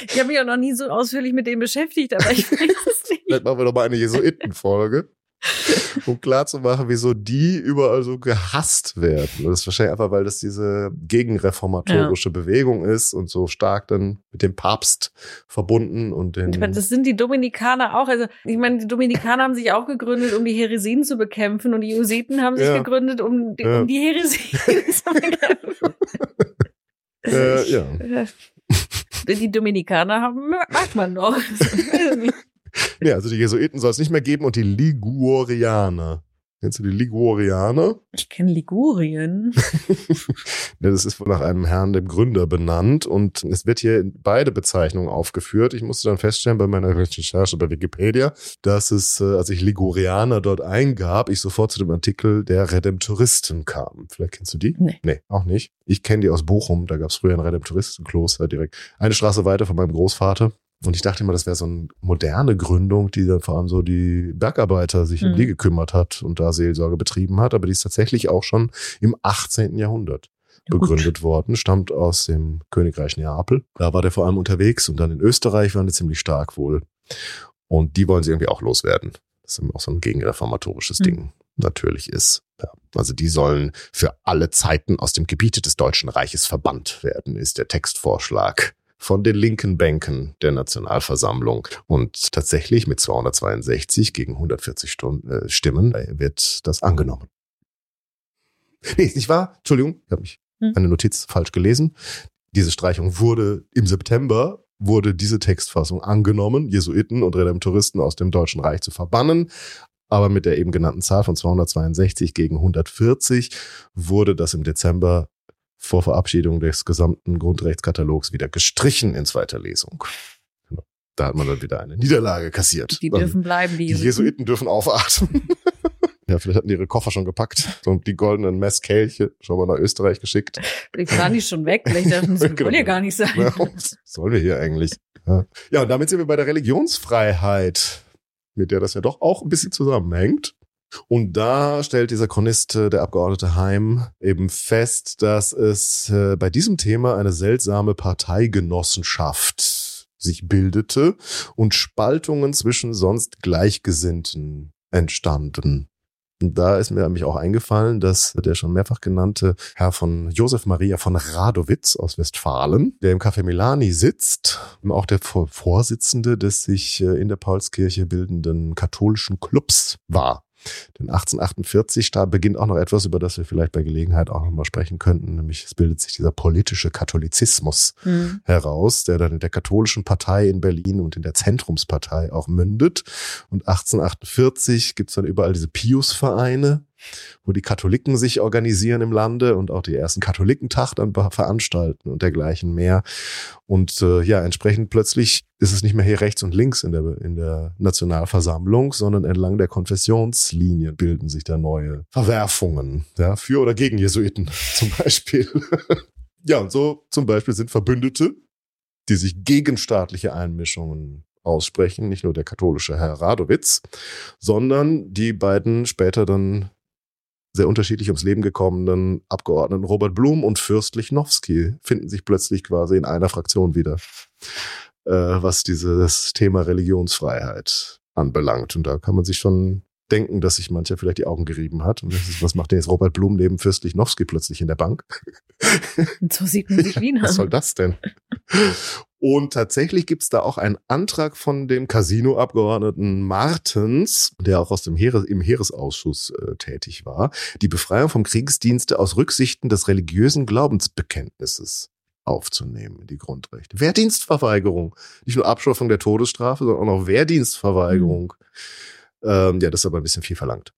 ich habe mich auch noch nie so ausführlich mit dem beschäftigt, aber ich weiß es nicht. Vielleicht machen wir doch mal eine Jesuitenfolge. um klarzumachen, wieso die überall so gehasst werden. das ist wahrscheinlich einfach, weil das diese gegenreformatorische ja. Bewegung ist und so stark dann mit dem Papst verbunden und den. Ich meine, das sind die Dominikaner auch. Also, ich meine, die Dominikaner haben sich auch gegründet, um die Heresien zu bekämpfen und die Jesuiten haben sich ja. gegründet, um die, ja. um die Heresien zu bekämpfen. äh, ja. Die Dominikaner haben, mag man noch. Nee, also die Jesuiten soll es nicht mehr geben und die Ligurianer. Kennst du die Ligurianer? Ich kenne Ligurien. ja, das ist wohl nach einem Herrn, dem Gründer, benannt. Und es wird hier beide Bezeichnungen aufgeführt. Ich musste dann feststellen bei meiner Recherche bei Wikipedia, dass es, äh, als ich Ligurianer dort eingab, ich sofort zu dem Artikel der Redemptoristen kam. Vielleicht kennst du die? Nee. Nee, auch nicht. Ich kenne die aus Bochum. Da gab es früher ein Redemptoristenkloster direkt eine Straße weiter von meinem Großvater. Und ich dachte immer, das wäre so eine moderne Gründung, die dann vor allem so die Bergarbeiter sich mhm. um die gekümmert hat und da Seelsorge betrieben hat. Aber die ist tatsächlich auch schon im 18. Jahrhundert begründet Gut. worden, stammt aus dem Königreich Neapel. Da war der vor allem unterwegs und dann in Österreich waren die ziemlich stark wohl. Und die wollen sie irgendwie auch loswerden. Das ist auch so ein gegenreformatorisches mhm. Ding natürlich ist. Ja. Also die sollen für alle Zeiten aus dem Gebiete des Deutschen Reiches verbannt werden, ist der Textvorschlag von den linken Bänken der Nationalversammlung. Und tatsächlich mit 262 gegen 140 Stunden, äh, Stimmen wird das angenommen. Nee, ist nicht wahr? Entschuldigung, ich habe mich hm. eine Notiz falsch gelesen. Diese Streichung wurde im September wurde diese Textfassung angenommen, Jesuiten und Redemptoristen aus dem Deutschen Reich zu verbannen. Aber mit der eben genannten Zahl von 262 gegen 140 wurde das im Dezember vor Verabschiedung des gesamten Grundrechtskatalogs wieder gestrichen in zweiter Lesung. Da hat man dann wieder eine Niederlage kassiert. Die dürfen bleiben, die, die Jesuiten dürfen aufatmen. Ja, vielleicht hatten die ihre Koffer schon gepackt und die goldenen Messkelche schon mal nach Österreich geschickt. Vielleicht waren die schon weg. Vielleicht dachten sie, genau. wollen ja gar nicht sein. Ja, was sollen wir hier eigentlich? Ja. ja, und damit sind wir bei der Religionsfreiheit, mit der das ja doch auch ein bisschen zusammenhängt. Und da stellt dieser Chronist, äh, der Abgeordnete Heim, eben fest, dass es äh, bei diesem Thema eine seltsame Parteigenossenschaft sich bildete und Spaltungen zwischen sonst Gleichgesinnten entstanden. Und da ist mir nämlich auch eingefallen, dass der schon mehrfach genannte Herr von Josef Maria von Radowitz aus Westfalen, der im Café Milani sitzt, auch der Vorsitzende des sich äh, in der Paulskirche bildenden katholischen Clubs war. Denn 1848, da beginnt auch noch etwas, über das wir vielleicht bei Gelegenheit auch nochmal sprechen könnten, nämlich es bildet sich dieser politische Katholizismus mhm. heraus, der dann in der katholischen Partei in Berlin und in der Zentrumspartei auch mündet. Und 1848 gibt's dann überall diese Pius-Vereine, wo die Katholiken sich organisieren im Lande und auch die ersten Katholikentag dann veranstalten und dergleichen mehr. Und äh, ja, entsprechend plötzlich ist es nicht mehr hier rechts und links in der, in der Nationalversammlung, sondern entlang der Konfessionslinien bilden sich da neue Verwerfungen, ja, für oder gegen Jesuiten zum Beispiel. ja, und so zum Beispiel sind Verbündete, die sich gegen staatliche Einmischungen aussprechen, nicht nur der katholische Herr Radowitz, sondern die beiden später dann sehr unterschiedlich ums Leben gekommenen Abgeordneten Robert Blum und Fürst Lichnowsky finden sich plötzlich quasi in einer Fraktion wieder, äh, was dieses Thema Religionsfreiheit anbelangt. Und da kann man sich schon denken, dass sich mancher vielleicht die Augen gerieben hat. Und ist, was macht denn jetzt Robert Blum neben Fürst Lichnowsky plötzlich in der Bank? Und so sieht man sich Wiener. Was soll das denn? Und tatsächlich gibt's da auch einen Antrag von dem Casino-Abgeordneten Martens, der auch aus dem Heeres, im Heeresausschuss äh, tätig war, die Befreiung vom Kriegsdienste aus Rücksichten des religiösen Glaubensbekenntnisses aufzunehmen in die Grundrechte. Wehrdienstverweigerung. Nicht nur Abschaffung der Todesstrafe, sondern auch noch Wehrdienstverweigerung. Mhm. Ähm, ja, das ist aber ein bisschen viel verlangt.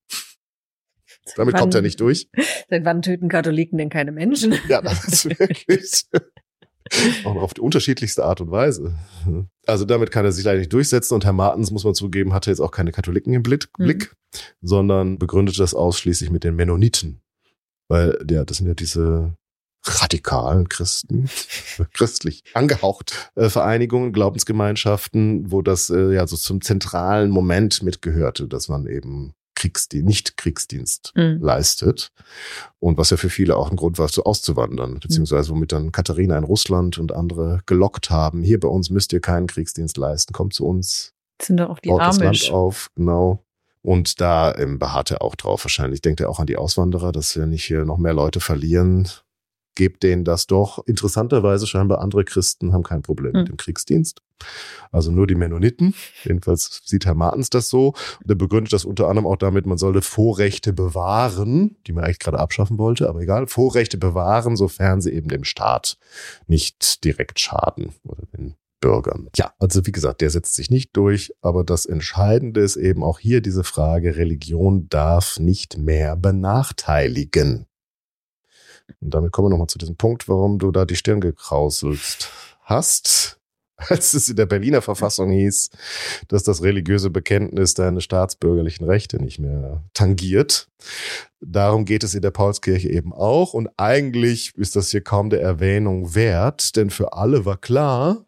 Damit wann, kommt er nicht durch. Seit wann töten Katholiken denn keine Menschen? Ja, das ist wirklich. Auch auf die unterschiedlichste Art und Weise. Also damit kann er sich leider nicht durchsetzen und Herr Martens, muss man zugeben, hatte jetzt auch keine Katholiken im Blick, mhm. sondern begründete das ausschließlich mit den Mennoniten. Weil, ja, das sind ja diese radikalen Christen, christlich angehaucht, äh, Vereinigungen, Glaubensgemeinschaften, wo das äh, ja so zum zentralen Moment mitgehörte, dass man eben Kriegsdienst, nicht Kriegsdienst mhm. leistet. Und was ja für viele auch ein Grund war, so auszuwandern, beziehungsweise womit dann Katharina in Russland und andere gelockt haben. Hier bei uns müsst ihr keinen Kriegsdienst leisten, kommt zu uns. sind doch auch die Amish. Land auf, genau. Und da ähm, beharrt er auch drauf wahrscheinlich. Denkt er auch an die Auswanderer, dass wir nicht hier noch mehr Leute verlieren gebt denen das doch. Interessanterweise scheinbar andere Christen haben kein Problem mhm. mit hm. dem Kriegsdienst. Also nur die Mennoniten. Jedenfalls sieht Herr Martens das so. Und er begründet das unter anderem auch damit, man solle Vorrechte bewahren, die man eigentlich gerade abschaffen wollte, aber egal, Vorrechte bewahren, sofern sie eben dem Staat nicht direkt schaden oder den Bürgern. Ja, also wie gesagt, der setzt sich nicht durch, aber das Entscheidende ist eben auch hier diese Frage, Religion darf nicht mehr benachteiligen. Und damit kommen wir nochmal zu diesem Punkt, warum du da die Stirn gekrauselt hast, als es in der Berliner Verfassung hieß, dass das religiöse Bekenntnis deine staatsbürgerlichen Rechte nicht mehr tangiert. Darum geht es in der Paulskirche eben auch. Und eigentlich ist das hier kaum der Erwähnung wert, denn für alle war klar,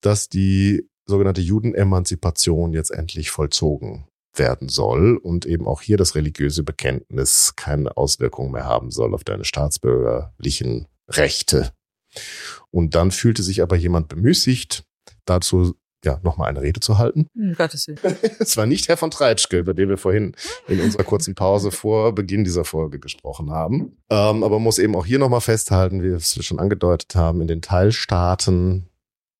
dass die sogenannte Judenemanzipation jetzt endlich vollzogen werden soll und eben auch hier das religiöse Bekenntnis keine Auswirkungen mehr haben soll auf deine staatsbürgerlichen Rechte. Und dann fühlte sich aber jemand bemüßigt, dazu ja, nochmal eine Rede zu halten. Um Gottes Willen. Es war nicht Herr von Treitschke, über den wir vorhin in unserer kurzen Pause vor Beginn dieser Folge gesprochen haben. Ähm, aber muss eben auch hier nochmal festhalten, wie wir es schon angedeutet haben, in den Teilstaaten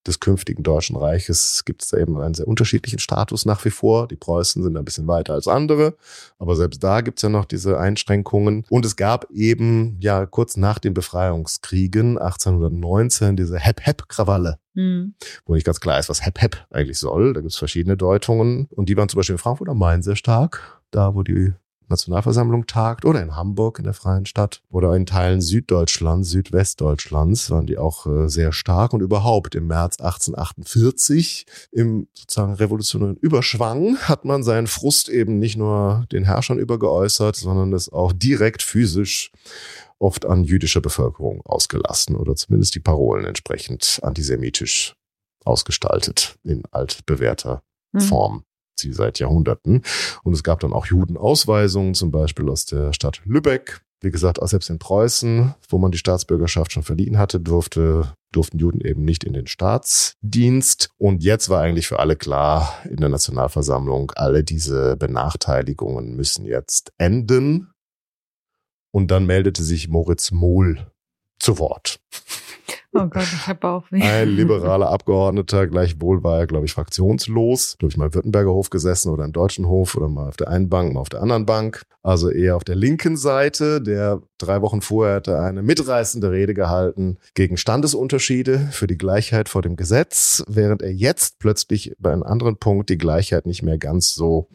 des künftigen Deutschen Reiches gibt es da eben einen sehr unterschiedlichen Status nach wie vor. Die Preußen sind ein bisschen weiter als andere, aber selbst da gibt es ja noch diese Einschränkungen. Und es gab eben ja kurz nach den Befreiungskriegen 1819 diese Hep-Hep-Krawalle. Mhm. Wo nicht ganz klar ist, was Hep-Hep eigentlich soll. Da gibt es verschiedene Deutungen. Und die waren zum Beispiel in Frankfurt am Main sehr stark. Da, wo die Nationalversammlung tagt oder in Hamburg in der Freien Stadt oder in Teilen Süddeutschlands, Südwestdeutschlands waren die auch äh, sehr stark und überhaupt im März 1848 im sozusagen revolutionären Überschwang hat man seinen Frust eben nicht nur den Herrschern übergeäußert, sondern es auch direkt physisch oft an jüdischer Bevölkerung ausgelassen oder zumindest die Parolen entsprechend antisemitisch ausgestaltet in altbewährter hm. Sie seit Jahrhunderten. Und es gab dann auch Judenausweisungen, zum Beispiel aus der Stadt Lübeck. Wie gesagt, auch selbst in Preußen, wo man die Staatsbürgerschaft schon verliehen hatte, durfte, durften Juden eben nicht in den Staatsdienst. Und jetzt war eigentlich für alle klar in der Nationalversammlung, alle diese Benachteiligungen müssen jetzt enden. Und dann meldete sich Moritz Mohl zu Wort. Oh Gott, ich habe auch weh. Ein liberaler Abgeordneter, gleichwohl war er, glaube ich, fraktionslos. Glaube ich, mal im Württemberger Hof gesessen oder im Deutschen Hof oder mal auf der einen Bank, mal auf der anderen Bank. Also eher auf der linken Seite. Der drei Wochen vorher hatte eine mitreißende Rede gehalten gegen Standesunterschiede für die Gleichheit vor dem Gesetz, während er jetzt plötzlich bei einem anderen Punkt die Gleichheit nicht mehr ganz so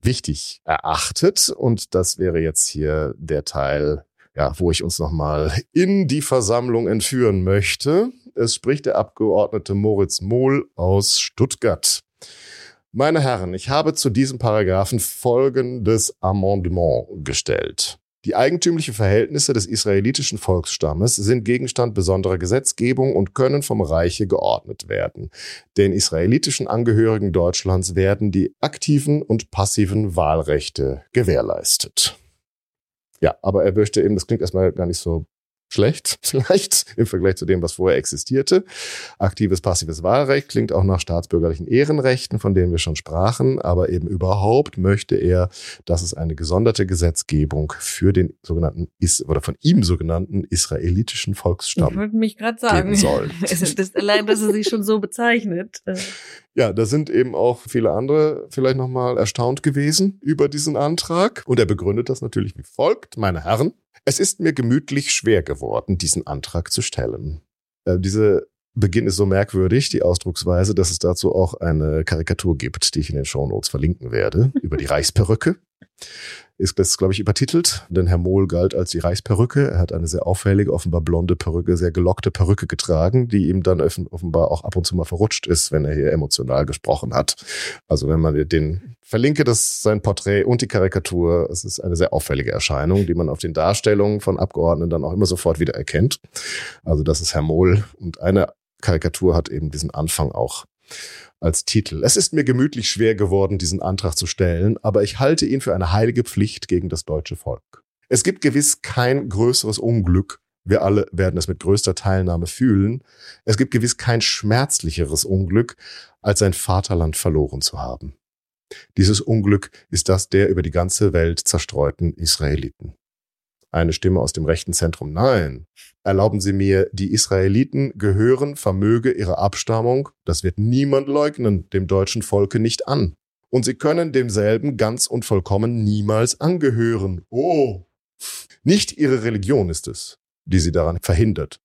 wichtig erachtet. Und das wäre jetzt hier der Teil, ja, wo ich uns nochmal in die Versammlung entführen möchte. Es spricht der Abgeordnete Moritz Mohl aus Stuttgart. Meine Herren, ich habe zu diesem Paragraphen folgendes Amendement gestellt. Die eigentümlichen Verhältnisse des israelitischen Volksstammes sind Gegenstand besonderer Gesetzgebung und können vom Reiche geordnet werden. Den israelitischen Angehörigen Deutschlands werden die aktiven und passiven Wahlrechte gewährleistet. Ja, aber er möchte eben, das klingt erstmal gar nicht so schlecht, vielleicht im Vergleich zu dem, was vorher existierte. Aktives, passives Wahlrecht klingt auch nach staatsbürgerlichen Ehrenrechten, von denen wir schon sprachen, aber eben überhaupt möchte er, dass es eine gesonderte Gesetzgebung für den sogenannten oder von ihm sogenannten israelitischen Volksstamm ich würde mich gerade sagen, soll. das, allein, dass er sich schon so bezeichnet. Äh. Ja, da sind eben auch viele andere vielleicht nochmal erstaunt gewesen über diesen Antrag. Und er begründet das natürlich wie folgt, meine Herren. Es ist mir gemütlich schwer geworden, diesen Antrag zu stellen. Äh, diese Beginn ist so merkwürdig, die Ausdrucksweise, dass es dazu auch eine Karikatur gibt, die ich in den Shownotes verlinken werde, über die Reichsperücke ist das, glaube ich, übertitelt, denn Herr Mohl galt als die Reichsperücke. Er hat eine sehr auffällige, offenbar blonde Perücke, sehr gelockte Perücke getragen, die ihm dann offenbar auch ab und zu mal verrutscht ist, wenn er hier emotional gesprochen hat. Also wenn man den verlinke, das sein Porträt und die Karikatur, es ist eine sehr auffällige Erscheinung, die man auf den Darstellungen von Abgeordneten dann auch immer sofort wieder erkennt. Also das ist Herr Mohl und eine Karikatur hat eben diesen Anfang auch als Titel. Es ist mir gemütlich schwer geworden, diesen Antrag zu stellen, aber ich halte ihn für eine heilige Pflicht gegen das deutsche Volk. Es gibt gewiss kein größeres Unglück, wir alle werden es mit größter Teilnahme fühlen, es gibt gewiss kein schmerzlicheres Unglück, als sein Vaterland verloren zu haben. Dieses Unglück ist das der über die ganze Welt zerstreuten Israeliten. Eine Stimme aus dem rechten Zentrum. Nein. Erlauben Sie mir, die Israeliten gehören Vermöge ihrer Abstammung, das wird niemand leugnen, dem deutschen Volke nicht an. Und sie können demselben ganz und vollkommen niemals angehören. Oh. Nicht ihre Religion ist es, die sie daran verhindert.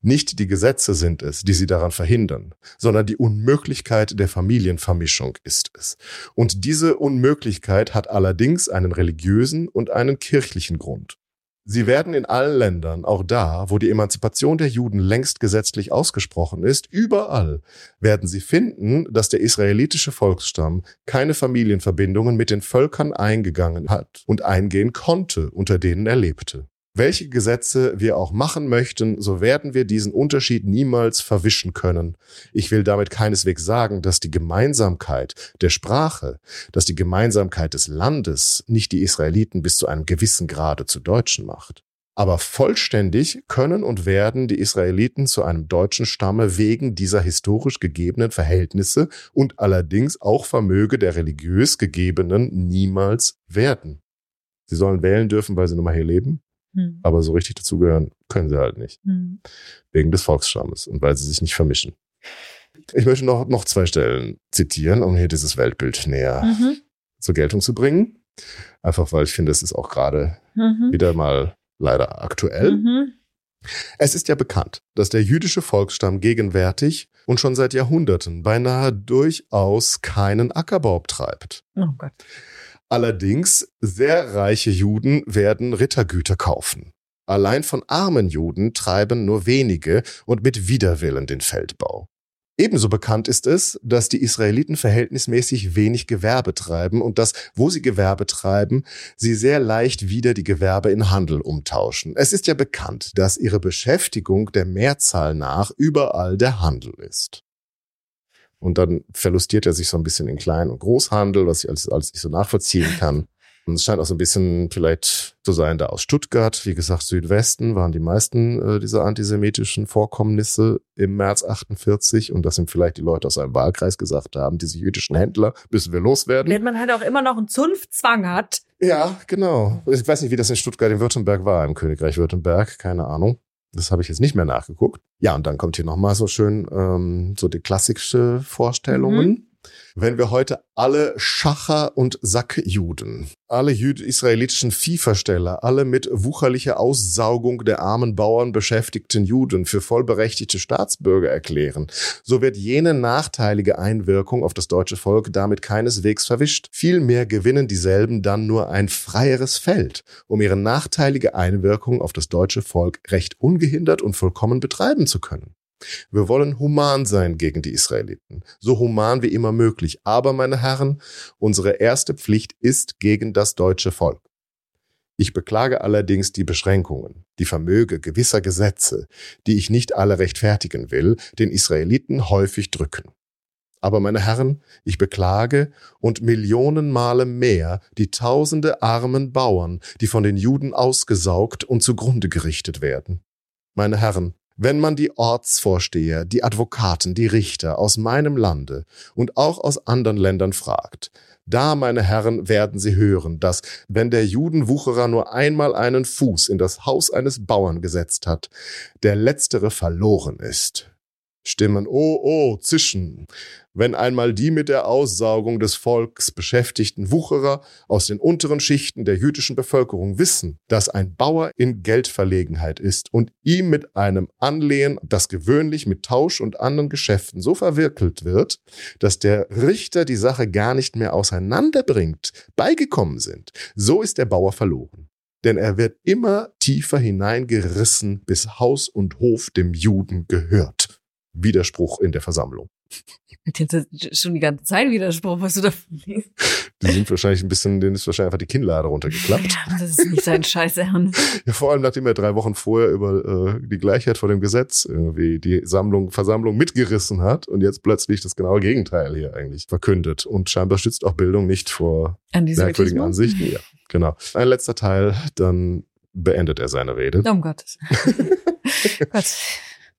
Nicht die Gesetze sind es, die sie daran verhindern, sondern die Unmöglichkeit der Familienvermischung ist es. Und diese Unmöglichkeit hat allerdings einen religiösen und einen kirchlichen Grund. Sie werden in allen Ländern, auch da, wo die Emanzipation der Juden längst gesetzlich ausgesprochen ist, überall werden Sie finden, dass der israelitische Volksstamm keine Familienverbindungen mit den Völkern eingegangen hat und eingehen konnte, unter denen er lebte. Welche Gesetze wir auch machen möchten, so werden wir diesen Unterschied niemals verwischen können. Ich will damit keineswegs sagen, dass die Gemeinsamkeit der Sprache, dass die Gemeinsamkeit des Landes nicht die Israeliten bis zu einem gewissen Grade zu Deutschen macht. Aber vollständig können und werden die Israeliten zu einem deutschen Stamme wegen dieser historisch gegebenen Verhältnisse und allerdings auch Vermöge der religiös gegebenen niemals werden. Sie sollen wählen dürfen, weil sie nun mal hier leben. Hm. Aber so richtig dazugehören können sie halt nicht. Hm. Wegen des Volksstammes und weil sie sich nicht vermischen. Ich möchte noch, noch zwei Stellen zitieren, um hier dieses Weltbild näher mhm. zur Geltung zu bringen. Einfach weil ich finde, es ist auch gerade mhm. wieder mal leider aktuell. Mhm. Es ist ja bekannt, dass der jüdische Volksstamm gegenwärtig und schon seit Jahrhunderten beinahe durchaus keinen Ackerbau treibt. Oh Gott. Allerdings, sehr reiche Juden werden Rittergüter kaufen. Allein von armen Juden treiben nur wenige und mit Widerwillen den Feldbau. Ebenso bekannt ist es, dass die Israeliten verhältnismäßig wenig Gewerbe treiben und dass, wo sie Gewerbe treiben, sie sehr leicht wieder die Gewerbe in Handel umtauschen. Es ist ja bekannt, dass ihre Beschäftigung der Mehrzahl nach überall der Handel ist. Und dann verlustiert er sich so ein bisschen in Klein- und Großhandel, was ich alles, alles nicht so nachvollziehen kann. Und es scheint auch so ein bisschen vielleicht zu sein, da aus Stuttgart, wie gesagt, Südwesten waren die meisten äh, dieser antisemitischen Vorkommnisse im März 48 und das sind vielleicht die Leute aus einem Wahlkreis gesagt haben, diese jüdischen Händler müssen wir loswerden. Wenn man halt auch immer noch einen Zunftzwang hat. Ja, genau. Ich weiß nicht, wie das in Stuttgart in Württemberg war, im Königreich Württemberg, keine Ahnung. Das habe ich jetzt nicht mehr nachgeguckt. Ja, und dann kommt hier nochmal so schön ähm, so die klassische Vorstellungen. Mhm. Wenn wir heute alle Schacher und Sackjuden, alle israelitischen Viehversteller, alle mit wucherlicher Aussaugung der armen Bauern beschäftigten Juden für vollberechtigte Staatsbürger erklären, so wird jene nachteilige Einwirkung auf das deutsche Volk damit keineswegs verwischt. Vielmehr gewinnen dieselben dann nur ein freieres Feld, um ihre nachteilige Einwirkung auf das deutsche Volk recht ungehindert und vollkommen betreiben zu können. Wir wollen human sein gegen die Israeliten, so human wie immer möglich. Aber, meine Herren, unsere erste Pflicht ist gegen das deutsche Volk. Ich beklage allerdings die Beschränkungen, die Vermöge gewisser Gesetze, die ich nicht alle rechtfertigen will, den Israeliten häufig drücken. Aber meine Herren, ich beklage und Millionen Male mehr die tausende armen Bauern, die von den Juden ausgesaugt und zugrunde gerichtet werden. Meine Herren, wenn man die Ortsvorsteher, die Advokaten, die Richter aus meinem Lande und auch aus anderen Ländern fragt, da, meine Herren, werden Sie hören, dass, wenn der Judenwucherer nur einmal einen Fuß in das Haus eines Bauern gesetzt hat, der letztere verloren ist. Stimmen. Oh, oh, zischen, wenn einmal die mit der Aussaugung des Volks beschäftigten Wucherer aus den unteren Schichten der jüdischen Bevölkerung wissen, dass ein Bauer in Geldverlegenheit ist und ihm mit einem Anlehen, das gewöhnlich mit Tausch und anderen Geschäften so verwirkelt wird, dass der Richter die Sache gar nicht mehr auseinanderbringt, beigekommen sind, so ist der Bauer verloren. Denn er wird immer tiefer hineingerissen, bis Haus und Hof dem Juden gehört. Widerspruch in der Versammlung. Das ist schon die ganze Zeit Widerspruch, was du da liest. Die sind wahrscheinlich ein bisschen, denen ist wahrscheinlich einfach die Kinnlade runtergeklappt. Das ist nicht sein Scheiß Ernst. Ja, vor allem nachdem er drei Wochen vorher über äh, die Gleichheit vor dem Gesetz irgendwie die Sammlung, Versammlung mitgerissen hat und jetzt plötzlich das genaue Gegenteil hier eigentlich verkündet. Und scheinbar schützt auch Bildung nicht vor merkwürdigen Ansichten. Ja, genau. Ein letzter Teil, dann beendet er seine Rede. Um Gottes. Gott.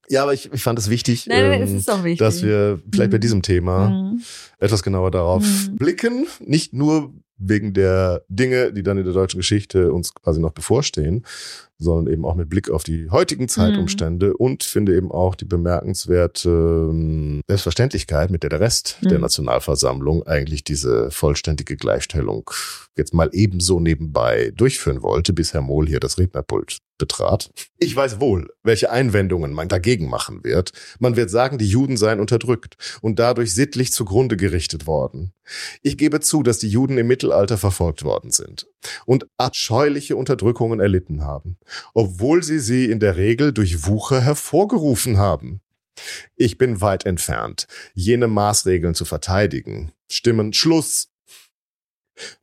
Ja, aber ich, ich fand es wichtig, Nein, ähm, es wichtig, dass wir vielleicht mhm. bei diesem Thema mhm. etwas genauer darauf mhm. blicken. Nicht nur wegen der Dinge, die dann in der deutschen Geschichte uns quasi noch bevorstehen, sondern eben auch mit Blick auf die heutigen Zeitumstände mhm. und finde eben auch die bemerkenswerte ähm, Selbstverständlichkeit, mit der der Rest mhm. der Nationalversammlung eigentlich diese vollständige Gleichstellung jetzt mal ebenso nebenbei durchführen wollte, bis Herr Mohl hier das Rednerpult betrat. Ich weiß wohl, welche Einwendungen man dagegen machen wird. Man wird sagen, die Juden seien unterdrückt und dadurch sittlich zugrunde gerichtet worden. Ich gebe zu, dass die Juden im Mittelalter verfolgt worden sind und abscheuliche Unterdrückungen erlitten haben, obwohl sie sie in der Regel durch Wucher hervorgerufen haben. Ich bin weit entfernt, jene Maßregeln zu verteidigen. Stimmen Schluss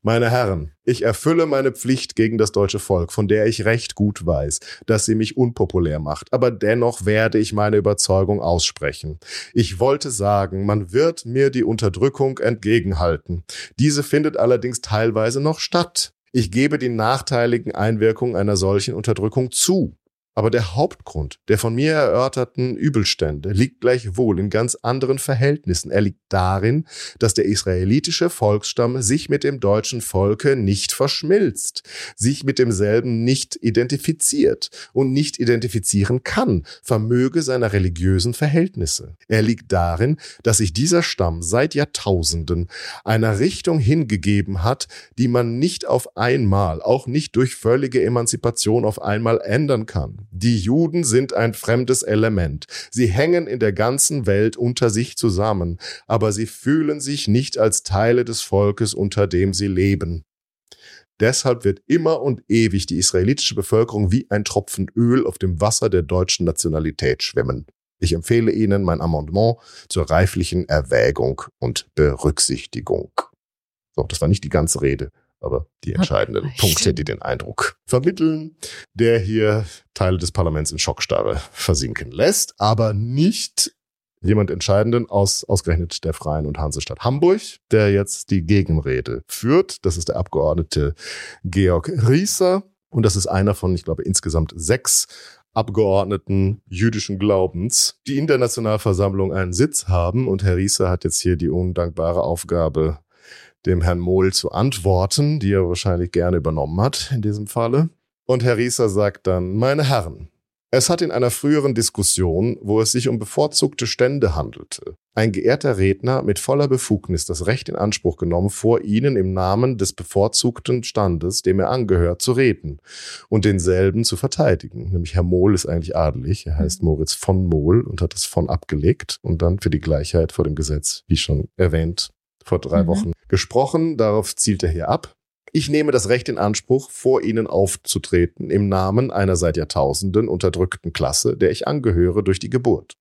meine Herren, ich erfülle meine Pflicht gegen das deutsche Volk, von der ich recht gut weiß, dass sie mich unpopulär macht, aber dennoch werde ich meine Überzeugung aussprechen. Ich wollte sagen, man wird mir die Unterdrückung entgegenhalten. Diese findet allerdings teilweise noch statt. Ich gebe die nachteiligen Einwirkungen einer solchen Unterdrückung zu. Aber der Hauptgrund der von mir erörterten Übelstände liegt gleichwohl in ganz anderen Verhältnissen. Er liegt darin, dass der israelitische Volksstamm sich mit dem deutschen Volke nicht verschmilzt, sich mit demselben nicht identifiziert und nicht identifizieren kann, vermöge seiner religiösen Verhältnisse. Er liegt darin, dass sich dieser Stamm seit Jahrtausenden einer Richtung hingegeben hat, die man nicht auf einmal, auch nicht durch völlige Emanzipation auf einmal ändern kann. Die Juden sind ein fremdes Element. Sie hängen in der ganzen Welt unter sich zusammen, aber sie fühlen sich nicht als Teile des Volkes, unter dem sie leben. Deshalb wird immer und ewig die israelitische Bevölkerung wie ein Tropfen Öl auf dem Wasser der deutschen Nationalität schwimmen. Ich empfehle Ihnen mein Amendement zur reiflichen Erwägung und Berücksichtigung. So, das war nicht die ganze Rede aber die entscheidenden Punkte, die den Eindruck vermitteln, der hier Teile des Parlaments in Schockstarre versinken lässt, aber nicht jemand Entscheidenden aus ausgerechnet der Freien und Hansestadt Hamburg, der jetzt die Gegenrede führt. Das ist der Abgeordnete Georg Rieser und das ist einer von, ich glaube, insgesamt sechs Abgeordneten jüdischen Glaubens, die in der Nationalversammlung einen Sitz haben. Und Herr Rieser hat jetzt hier die undankbare Aufgabe, dem Herrn Mohl zu antworten, die er wahrscheinlich gerne übernommen hat in diesem Falle. Und Herr Rieser sagt dann, meine Herren, Es hat in einer früheren Diskussion, wo es sich um bevorzugte Stände handelte, ein geehrter Redner mit voller Befugnis das Recht in Anspruch genommen, vor Ihnen im Namen des bevorzugten Standes, dem er angehört, zu reden und denselben zu verteidigen. Nämlich Herr Mohl ist eigentlich adelig, er heißt mhm. Moritz von Mohl und hat das von abgelegt und dann für die Gleichheit vor dem Gesetz, wie schon erwähnt, vor drei mhm. Wochen gesprochen. Darauf zielt er hier ab. Ich nehme das Recht in Anspruch, vor Ihnen aufzutreten im Namen einer seit Jahrtausenden unterdrückten Klasse, der ich angehöre durch die Geburt.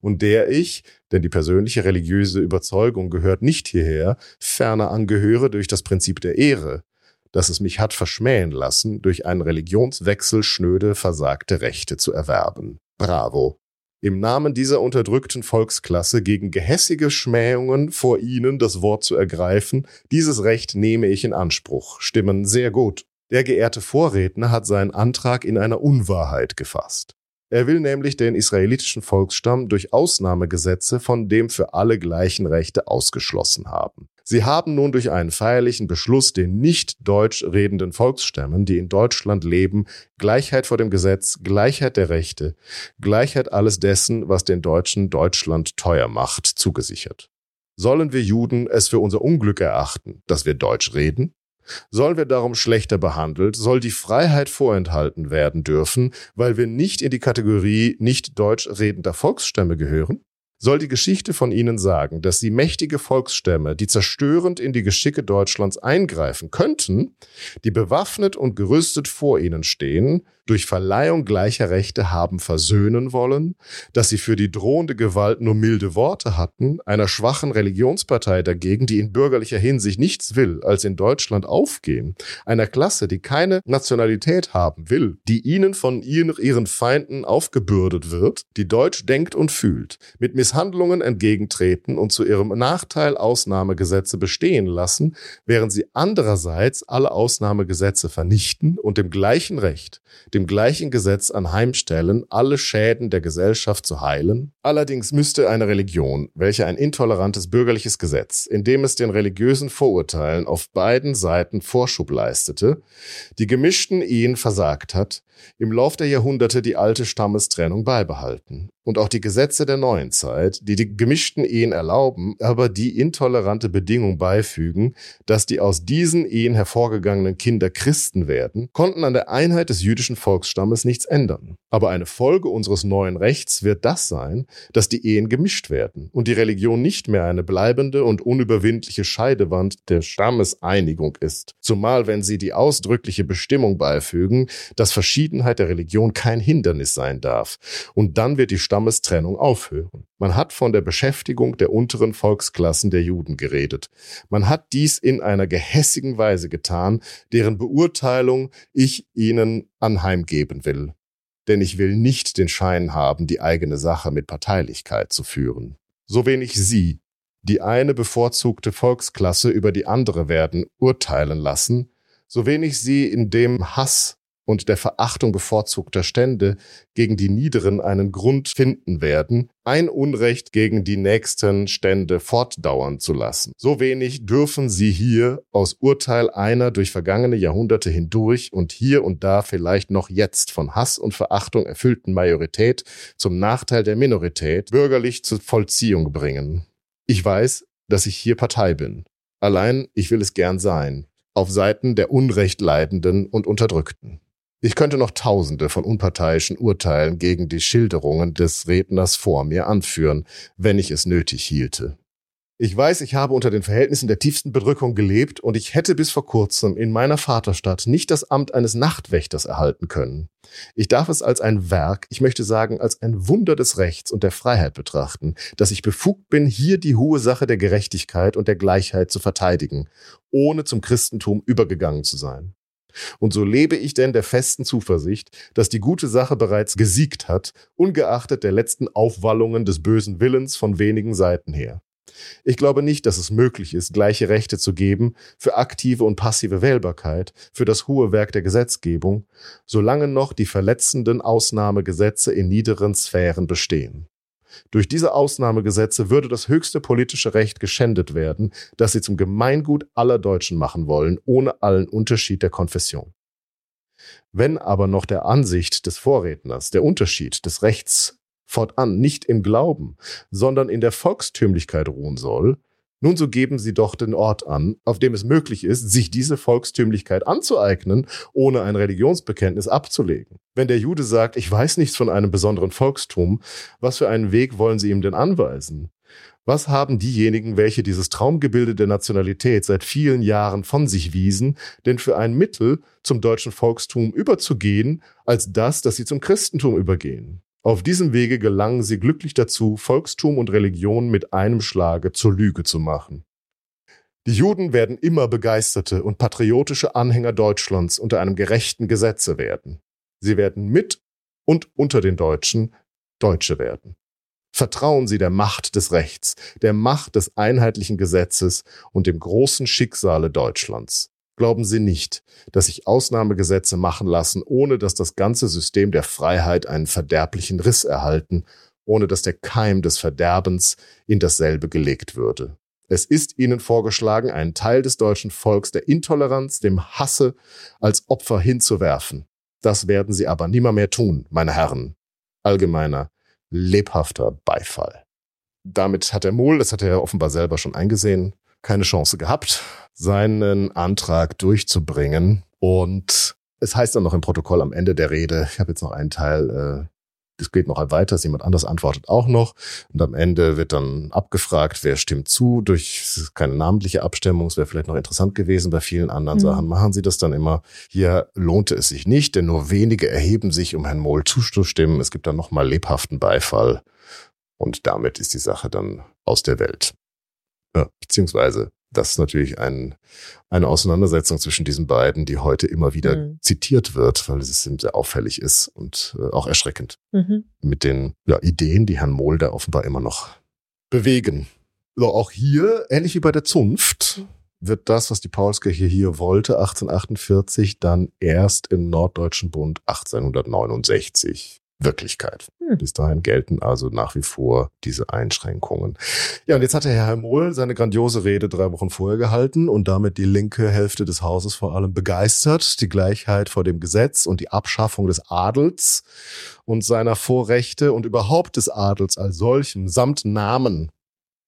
Und der ich, denn die persönliche religiöse Überzeugung gehört nicht hierher, ferner angehöre durch das Prinzip der Ehre, dass es mich hat verschmähen lassen, durch einen Religionswechsel schnöde versagte Rechte zu erwerben. Bravo im Namen dieser unterdrückten Volksklasse gegen gehässige Schmähungen vor ihnen das Wort zu ergreifen, dieses Recht nehme ich in Anspruch. Stimmen sehr gut. Der geehrte Vorredner hat seinen Antrag in einer Unwahrheit gefasst. Er will nämlich den israelitischen Volksstamm durch Ausnahmegesetze von dem für alle gleichen Rechte ausgeschlossen haben. Sie haben nun durch einen feierlichen Beschluss den nicht deutsch redenden Volksstämmen, die in Deutschland leben, Gleichheit vor dem Gesetz, Gleichheit der Rechte, Gleichheit alles dessen, was den Deutschen Deutschland teuer macht, zugesichert. Sollen wir Juden es für unser Unglück erachten, dass wir Deutsch reden? Sollen wir darum schlechter behandelt? Soll die Freiheit vorenthalten werden dürfen, weil wir nicht in die Kategorie nicht deutsch redender Volksstämme gehören? soll die Geschichte von ihnen sagen, dass sie mächtige Volksstämme, die zerstörend in die Geschicke Deutschlands eingreifen könnten, die bewaffnet und gerüstet vor ihnen stehen, durch Verleihung gleicher Rechte haben versöhnen wollen, dass sie für die drohende Gewalt nur milde Worte hatten, einer schwachen Religionspartei dagegen, die in bürgerlicher Hinsicht nichts will, als in Deutschland aufgehen, einer Klasse, die keine Nationalität haben will, die ihnen von ihren Feinden aufgebürdet wird, die Deutsch denkt und fühlt, mit Misshandlungen entgegentreten und zu ihrem Nachteil Ausnahmegesetze bestehen lassen, während sie andererseits alle Ausnahmegesetze vernichten und dem gleichen Recht, dem gleichen Gesetz anheimstellen, alle Schäden der Gesellschaft zu heilen? Allerdings müsste eine Religion, welche ein intolerantes bürgerliches Gesetz, in dem es den religiösen Vorurteilen auf beiden Seiten Vorschub leistete, die gemischten Ehen versagt hat, im Lauf der Jahrhunderte die alte Stammestrennung beibehalten und auch die Gesetze der neuen Zeit, die die gemischten Ehen erlauben, aber die intolerante Bedingung beifügen, dass die aus diesen Ehen hervorgegangenen Kinder Christen werden, konnten an der Einheit des jüdischen Volksstammes nichts ändern. Aber eine Folge unseres neuen Rechts wird das sein, dass die Ehen gemischt werden und die Religion nicht mehr eine bleibende und unüberwindliche Scheidewand der Stammeseinigung ist, zumal wenn sie die ausdrückliche Bestimmung beifügen, dass Verschiedenheit der Religion kein Hindernis sein darf. Und dann wird die Stammestrennung aufhören. Man hat von der Beschäftigung der unteren Volksklassen der Juden geredet. Man hat dies in einer gehässigen Weise getan, deren Beurteilung ich ihnen anheimgeben will. Denn ich will nicht den Schein haben, die eigene Sache mit Parteilichkeit zu führen. So wenig Sie, die eine bevorzugte Volksklasse über die andere werden, urteilen lassen, so wenig sie in dem Hass und der Verachtung bevorzugter Stände gegen die Niederen einen Grund finden werden, ein Unrecht gegen die nächsten Stände fortdauern zu lassen. So wenig dürfen sie hier aus Urteil einer durch vergangene Jahrhunderte hindurch und hier und da vielleicht noch jetzt von Hass und Verachtung erfüllten Majorität zum Nachteil der Minorität bürgerlich zur Vollziehung bringen. Ich weiß, dass ich hier Partei bin. Allein ich will es gern sein, auf Seiten der Unrechtleidenden und Unterdrückten. Ich könnte noch tausende von unparteiischen Urteilen gegen die Schilderungen des Redners vor mir anführen, wenn ich es nötig hielte. Ich weiß, ich habe unter den Verhältnissen der tiefsten Bedrückung gelebt und ich hätte bis vor kurzem in meiner Vaterstadt nicht das Amt eines Nachtwächters erhalten können. Ich darf es als ein Werk, ich möchte sagen, als ein Wunder des Rechts und der Freiheit betrachten, dass ich befugt bin, hier die hohe Sache der Gerechtigkeit und der Gleichheit zu verteidigen, ohne zum Christentum übergegangen zu sein. Und so lebe ich denn der festen Zuversicht, dass die gute Sache bereits gesiegt hat, ungeachtet der letzten Aufwallungen des bösen Willens von wenigen Seiten her. Ich glaube nicht, dass es möglich ist, gleiche Rechte zu geben für aktive und passive Wählbarkeit, für das hohe Werk der Gesetzgebung, solange noch die verletzenden Ausnahmegesetze in niederen Sphären bestehen. Durch diese Ausnahmegesetze würde das höchste politische Recht geschändet werden, das sie zum Gemeingut aller Deutschen machen wollen, ohne allen Unterschied der Konfession. Wenn aber noch der Ansicht des Vorredners der Unterschied des Rechts fortan nicht im Glauben, sondern in der Volkstümlichkeit ruhen soll, nun so geben Sie doch den Ort an, auf dem es möglich ist, sich diese Volkstümlichkeit anzueignen, ohne ein Religionsbekenntnis abzulegen. Wenn der Jude sagt, ich weiß nichts von einem besonderen Volkstum, was für einen Weg wollen Sie ihm denn anweisen? Was haben diejenigen, welche dieses Traumgebilde der Nationalität seit vielen Jahren von sich wiesen, denn für ein Mittel, zum deutschen Volkstum überzugehen, als das, dass sie zum Christentum übergehen? Auf diesem Wege gelangen sie glücklich dazu, Volkstum und Religion mit einem Schlage zur Lüge zu machen. Die Juden werden immer begeisterte und patriotische Anhänger Deutschlands unter einem gerechten Gesetze werden. Sie werden mit und unter den Deutschen Deutsche werden. Vertrauen Sie der Macht des Rechts, der Macht des einheitlichen Gesetzes und dem großen Schicksale Deutschlands. Glauben Sie nicht, dass sich Ausnahmegesetze machen lassen, ohne dass das ganze System der Freiheit einen verderblichen Riss erhalten, ohne dass der Keim des Verderbens in dasselbe gelegt würde. Es ist Ihnen vorgeschlagen, einen Teil des deutschen Volks der Intoleranz, dem Hasse als Opfer hinzuwerfen. Das werden Sie aber nimmer mehr tun, meine Herren. Allgemeiner, lebhafter Beifall. Damit hat der Mohl, das hat er offenbar selber schon eingesehen, keine Chance gehabt, seinen Antrag durchzubringen. Und es heißt dann noch im Protokoll am Ende der Rede, ich habe jetzt noch einen Teil, äh, das geht noch weiter, jemand anders antwortet auch noch. Und am Ende wird dann abgefragt, wer stimmt zu. Durch keine namentliche Abstimmung, es wäre vielleicht noch interessant gewesen. Bei vielen anderen mhm. Sachen machen sie das dann immer. Hier lohnte es sich nicht, denn nur wenige erheben sich, um Herrn Mohl zuzustimmen. Es gibt dann nochmal lebhaften Beifall. Und damit ist die Sache dann aus der Welt. Ja, beziehungsweise das ist natürlich ein, eine Auseinandersetzung zwischen diesen beiden, die heute immer wieder mhm. zitiert wird, weil es sehr auffällig ist und äh, auch erschreckend. Mhm. Mit den ja, Ideen, die Herrn Mohl da offenbar immer noch bewegen. So, auch hier, ähnlich wie bei der Zunft, wird das, was die Paulskirche hier wollte, 1848, dann erst im Norddeutschen Bund 1869 Wirklichkeit. Hm. Bis dahin gelten also nach wie vor diese Einschränkungen. Ja, und jetzt hat der Herr Mohl seine grandiose Rede drei Wochen vorher gehalten und damit die linke Hälfte des Hauses vor allem begeistert. Die Gleichheit vor dem Gesetz und die Abschaffung des Adels und seiner Vorrechte und überhaupt des Adels als solchen samt Namen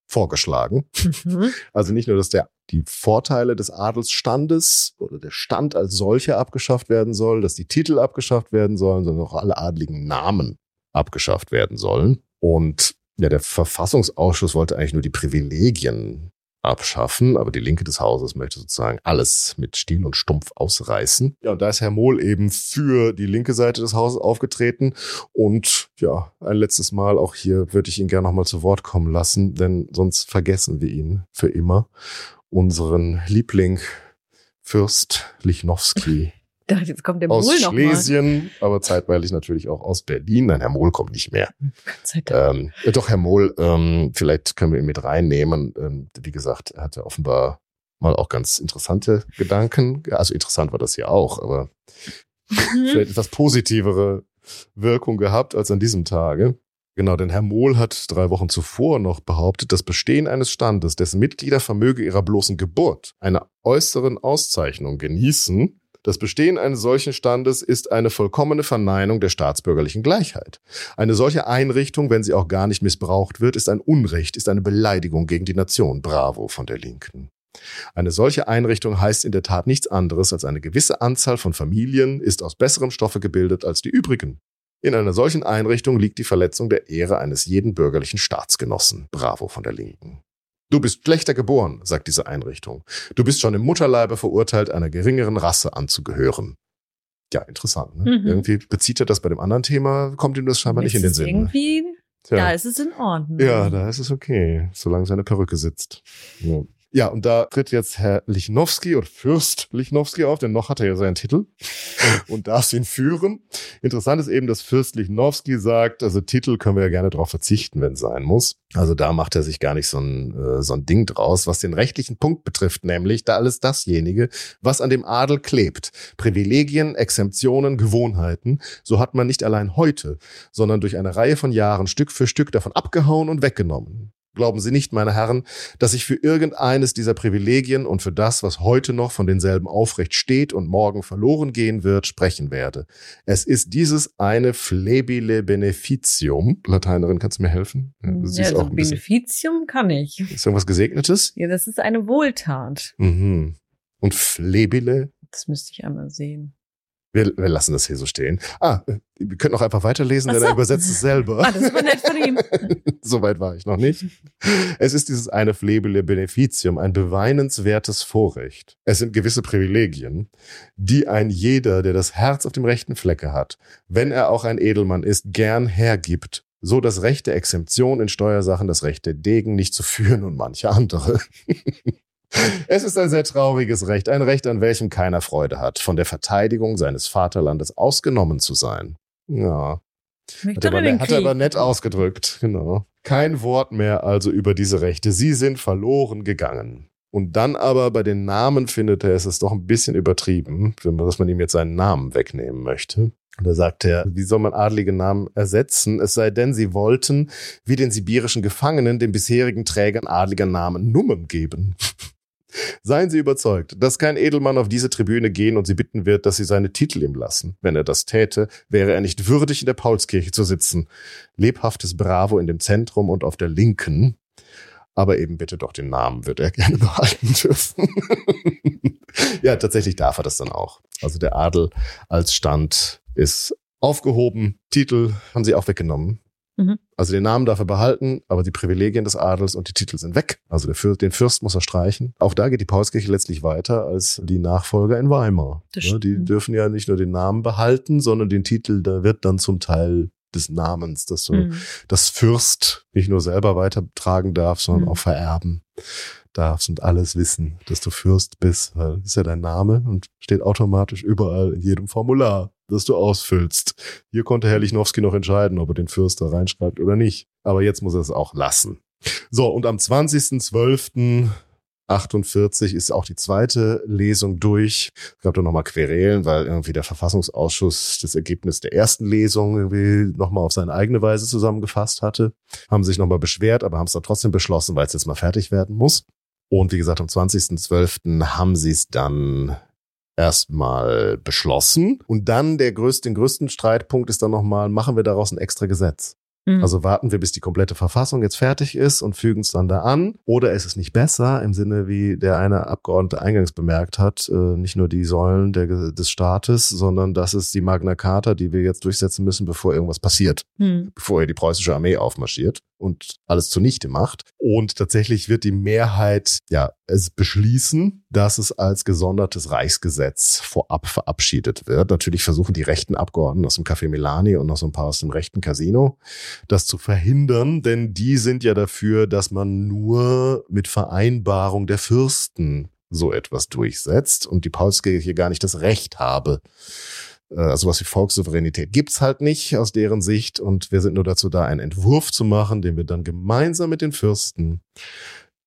vorgeschlagen. Mhm. Also nicht nur, dass der, die Vorteile des Adelsstandes oder der Stand als solcher abgeschafft werden soll, dass die Titel abgeschafft werden sollen, sondern auch alle adligen Namen abgeschafft werden sollen. Und ja, der Verfassungsausschuss wollte eigentlich nur die Privilegien abschaffen, aber die Linke des Hauses möchte sozusagen alles mit Stiel und Stumpf ausreißen. Ja, und da ist Herr Mohl eben für die linke Seite des Hauses aufgetreten und ja, ein letztes Mal auch hier würde ich ihn gerne nochmal zu Wort kommen lassen, denn sonst vergessen wir ihn für immer. Unseren Liebling Fürst Lichnowsky dachte, jetzt kommt der aus Mohl noch Schlesien, mal. aber zeitweilig natürlich auch aus Berlin. Nein, Herr Mohl kommt nicht mehr. Ähm, doch, Herr Mohl, ähm, vielleicht können wir ihn mit reinnehmen. Ähm, wie gesagt, er hatte offenbar mal auch ganz interessante Gedanken. Also interessant war das ja auch, aber mhm. vielleicht etwas positivere Wirkung gehabt als an diesem Tage. Genau, denn Herr Mohl hat drei Wochen zuvor noch behauptet, das Bestehen eines Standes, dessen Mitglieder vermöge ihrer bloßen Geburt einer äußeren Auszeichnung genießen, das Bestehen eines solchen Standes ist eine vollkommene Verneinung der staatsbürgerlichen Gleichheit. Eine solche Einrichtung, wenn sie auch gar nicht missbraucht wird, ist ein Unrecht, ist eine Beleidigung gegen die Nation. Bravo von der Linken. Eine solche Einrichtung heißt in der Tat nichts anderes als eine gewisse Anzahl von Familien ist aus besserem Stoffe gebildet als die übrigen. In einer solchen Einrichtung liegt die Verletzung der Ehre eines jeden bürgerlichen Staatsgenossen. Bravo von der Linken. Du bist schlechter geboren, sagt diese Einrichtung. Du bist schon im Mutterleibe verurteilt, einer geringeren Rasse anzugehören. Ja, interessant. Ne? Mhm. Irgendwie bezieht er das bei dem anderen Thema, kommt ihm das scheinbar nicht in den Sinn. Ne? Irgendwie, Tja. da ist es in Ordnung. Ja, da ist es okay, solange seine Perücke sitzt. Ja. Ja, und da tritt jetzt Herr Lichnowsky oder Fürst Lichnowsky auf, denn noch hat er ja seinen Titel und darf ihn führen. Interessant ist eben, dass Fürst Lichnowsky sagt, also Titel können wir ja gerne darauf verzichten, wenn es sein muss. Also da macht er sich gar nicht so ein, äh, so ein Ding draus, was den rechtlichen Punkt betrifft, nämlich da alles dasjenige, was an dem Adel klebt. Privilegien, Exemptionen, Gewohnheiten, so hat man nicht allein heute, sondern durch eine Reihe von Jahren Stück für Stück davon abgehauen und weggenommen. Glauben Sie nicht, meine Herren, dass ich für irgendeines dieser Privilegien und für das, was heute noch von denselben aufrecht steht und morgen verloren gehen wird, sprechen werde. Es ist dieses eine flebile beneficium. Lateinerin, kannst du mir helfen? Ja, ja also Beneficium kann ich. Ist irgendwas Gesegnetes? Ja, das ist eine Wohltat. Mhm. Und flebile? Das müsste ich einmal sehen. Wir, wir lassen das hier so stehen. Ah, wir können auch einfach weiterlesen, denn er übersetzt es selber. Ah, das ist nett von ihm. Soweit war ich noch nicht. Es ist dieses eine flebile Beneficium, ein beweinenswertes Vorrecht. Es sind gewisse Privilegien, die ein jeder, der das Herz auf dem rechten Flecke hat, wenn er auch ein Edelmann ist, gern hergibt, so das Recht der Exemption in Steuersachen, das Recht der Degen nicht zu führen und manche andere. Es ist ein sehr trauriges Recht, ein Recht, an welchem keiner Freude hat, von der Verteidigung seines Vaterlandes ausgenommen zu sein. Ja. Hat er, aber, hat er aber nett ausgedrückt, genau. Kein Wort mehr also über diese Rechte. Sie sind verloren gegangen. Und dann aber bei den Namen findet er, es ist doch ein bisschen übertrieben, dass man ihm jetzt seinen Namen wegnehmen möchte. Und da sagt er, wie soll man adlige Namen ersetzen? Es sei denn, sie wollten, wie den sibirischen Gefangenen, den bisherigen Trägern adliger Namen Nummern geben. Seien Sie überzeugt, dass kein Edelmann auf diese Tribüne gehen und Sie bitten wird, dass Sie seine Titel ihm lassen. Wenn er das täte, wäre er nicht würdig, in der Paulskirche zu sitzen. Lebhaftes Bravo in dem Zentrum und auf der Linken. Aber eben bitte doch den Namen wird er gerne behalten dürfen. ja, tatsächlich darf er das dann auch. Also der Adel als Stand ist aufgehoben. Titel haben sie auch weggenommen. Mhm. Also den Namen darf er behalten, aber die Privilegien des Adels und die Titel sind weg. Also Fürst, den Fürst muss er streichen. Auch da geht die Paulskirche letztlich weiter als die Nachfolger in Weimar. Ja, die dürfen ja nicht nur den Namen behalten, sondern den Titel, da wird dann zum Teil des Namens, dass du mhm. das Fürst nicht nur selber weitertragen darf, sondern mhm. auch vererben darfst und alles wissen, dass du Fürst bist, weil das ist ja dein Name und steht automatisch überall in jedem Formular das du ausfüllst. Hier konnte Herr Lichnowsky noch entscheiden, ob er den Fürst da reinschreibt oder nicht. Aber jetzt muss er es auch lassen. So, und am 20.12.48 ist auch die zweite Lesung durch. Es gab da nochmal Querelen, weil irgendwie der Verfassungsausschuss das Ergebnis der ersten Lesung irgendwie nochmal auf seine eigene Weise zusammengefasst hatte. Haben sich nochmal beschwert, aber haben es dann trotzdem beschlossen, weil es jetzt mal fertig werden muss. Und wie gesagt, am 20.12. haben sie es dann erstmal beschlossen. Und dann der größte, den größten Streitpunkt ist dann nochmal, machen wir daraus ein extra Gesetz? Mhm. Also warten wir, bis die komplette Verfassung jetzt fertig ist und fügen es dann da an. Oder ist es nicht besser, im Sinne, wie der eine Abgeordnete eingangs bemerkt hat, äh, nicht nur die Säulen der, des Staates, sondern das ist die Magna Carta, die wir jetzt durchsetzen müssen, bevor irgendwas passiert, mhm. bevor hier die preußische Armee aufmarschiert und alles zunichte macht. Und tatsächlich wird die Mehrheit ja es beschließen, dass es als gesondertes Reichsgesetz vorab verabschiedet wird. Natürlich versuchen die rechten Abgeordneten aus dem Café Milani und noch so ein paar aus dem rechten Casino das zu verhindern, denn die sind ja dafür, dass man nur mit Vereinbarung der Fürsten so etwas durchsetzt und die Paulskirche gar nicht das Recht habe, also was wie Volkssouveränität gibt's halt nicht aus deren Sicht und wir sind nur dazu da, einen Entwurf zu machen, den wir dann gemeinsam mit den Fürsten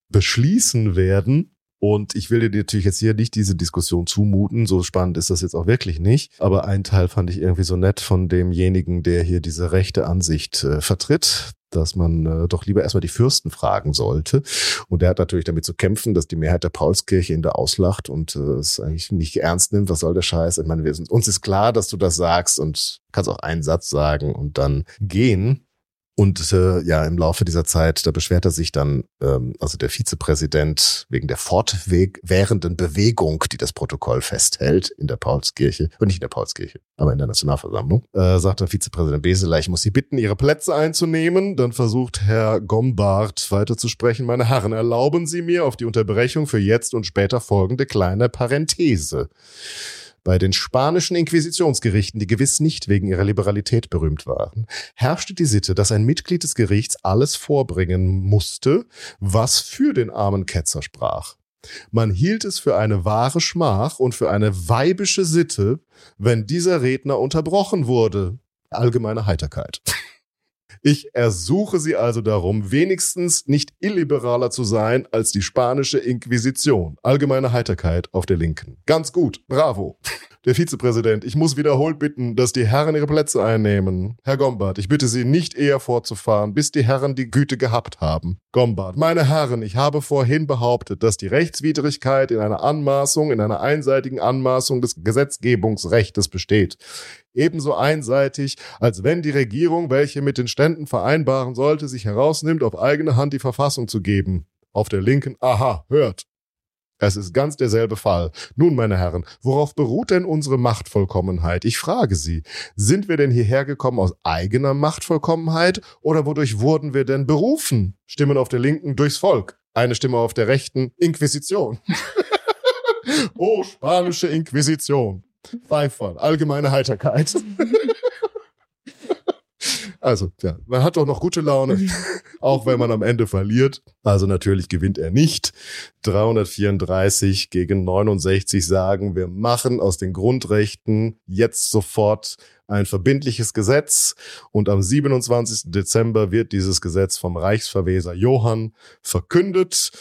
beschließen werden. Und ich will dir natürlich jetzt hier nicht diese Diskussion zumuten, so spannend ist das jetzt auch wirklich nicht. Aber ein Teil fand ich irgendwie so nett von demjenigen, der hier diese rechte Ansicht äh, vertritt dass man äh, doch lieber erstmal die Fürsten fragen sollte. Und er hat natürlich damit zu kämpfen, dass die Mehrheit der Paulskirche ihn da auslacht und äh, es eigentlich nicht ernst nimmt. Was soll der Scheiß? Ich meine, wir uns ist klar, dass du das sagst und kannst auch einen Satz sagen und dann gehen. Und äh, ja, im Laufe dieser Zeit, da beschwert er sich dann, ähm, also der Vizepräsident, wegen der fortwährenden Bewegung, die das Protokoll festhält in der Paulskirche, und nicht in der Paulskirche, aber in der Nationalversammlung, äh, sagt der Vizepräsident Beseler, ich muss Sie bitten, Ihre Plätze einzunehmen. Dann versucht Herr Gombart weiterzusprechen. Meine Herren, erlauben Sie mir auf die Unterbrechung für jetzt und später folgende kleine Parenthese. Bei den spanischen Inquisitionsgerichten, die gewiss nicht wegen ihrer Liberalität berühmt waren, herrschte die Sitte, dass ein Mitglied des Gerichts alles vorbringen musste, was für den armen Ketzer sprach. Man hielt es für eine wahre Schmach und für eine weibische Sitte, wenn dieser Redner unterbrochen wurde. Allgemeine Heiterkeit. Ich ersuche Sie also darum, wenigstens nicht illiberaler zu sein als die spanische Inquisition. Allgemeine Heiterkeit auf der Linken. Ganz gut, bravo. Der Vizepräsident, ich muss wiederholt bitten, dass die Herren ihre Plätze einnehmen. Herr Gombart, ich bitte Sie nicht eher fortzufahren, bis die Herren die Güte gehabt haben. Gombart, meine Herren, ich habe vorhin behauptet, dass die Rechtswidrigkeit in einer Anmaßung, in einer einseitigen Anmaßung des Gesetzgebungsrechtes besteht. Ebenso einseitig, als wenn die Regierung, welche mit den Ständen vereinbaren sollte, sich herausnimmt, auf eigene Hand die Verfassung zu geben. Auf der linken, aha, hört. Es ist ganz derselbe Fall. Nun, meine Herren, worauf beruht denn unsere Machtvollkommenheit? Ich frage Sie, sind wir denn hierher gekommen aus eigener Machtvollkommenheit oder wodurch wurden wir denn berufen? Stimmen auf der Linken durchs Volk. Eine Stimme auf der Rechten, Inquisition. oh, spanische Inquisition. Beifall, allgemeine Heiterkeit. Also, ja, man hat doch noch gute Laune, auch wenn man am Ende verliert. Also natürlich gewinnt er nicht. 334 gegen 69 sagen, wir machen aus den Grundrechten jetzt sofort ein verbindliches Gesetz und am 27. Dezember wird dieses Gesetz vom Reichsverweser Johann verkündet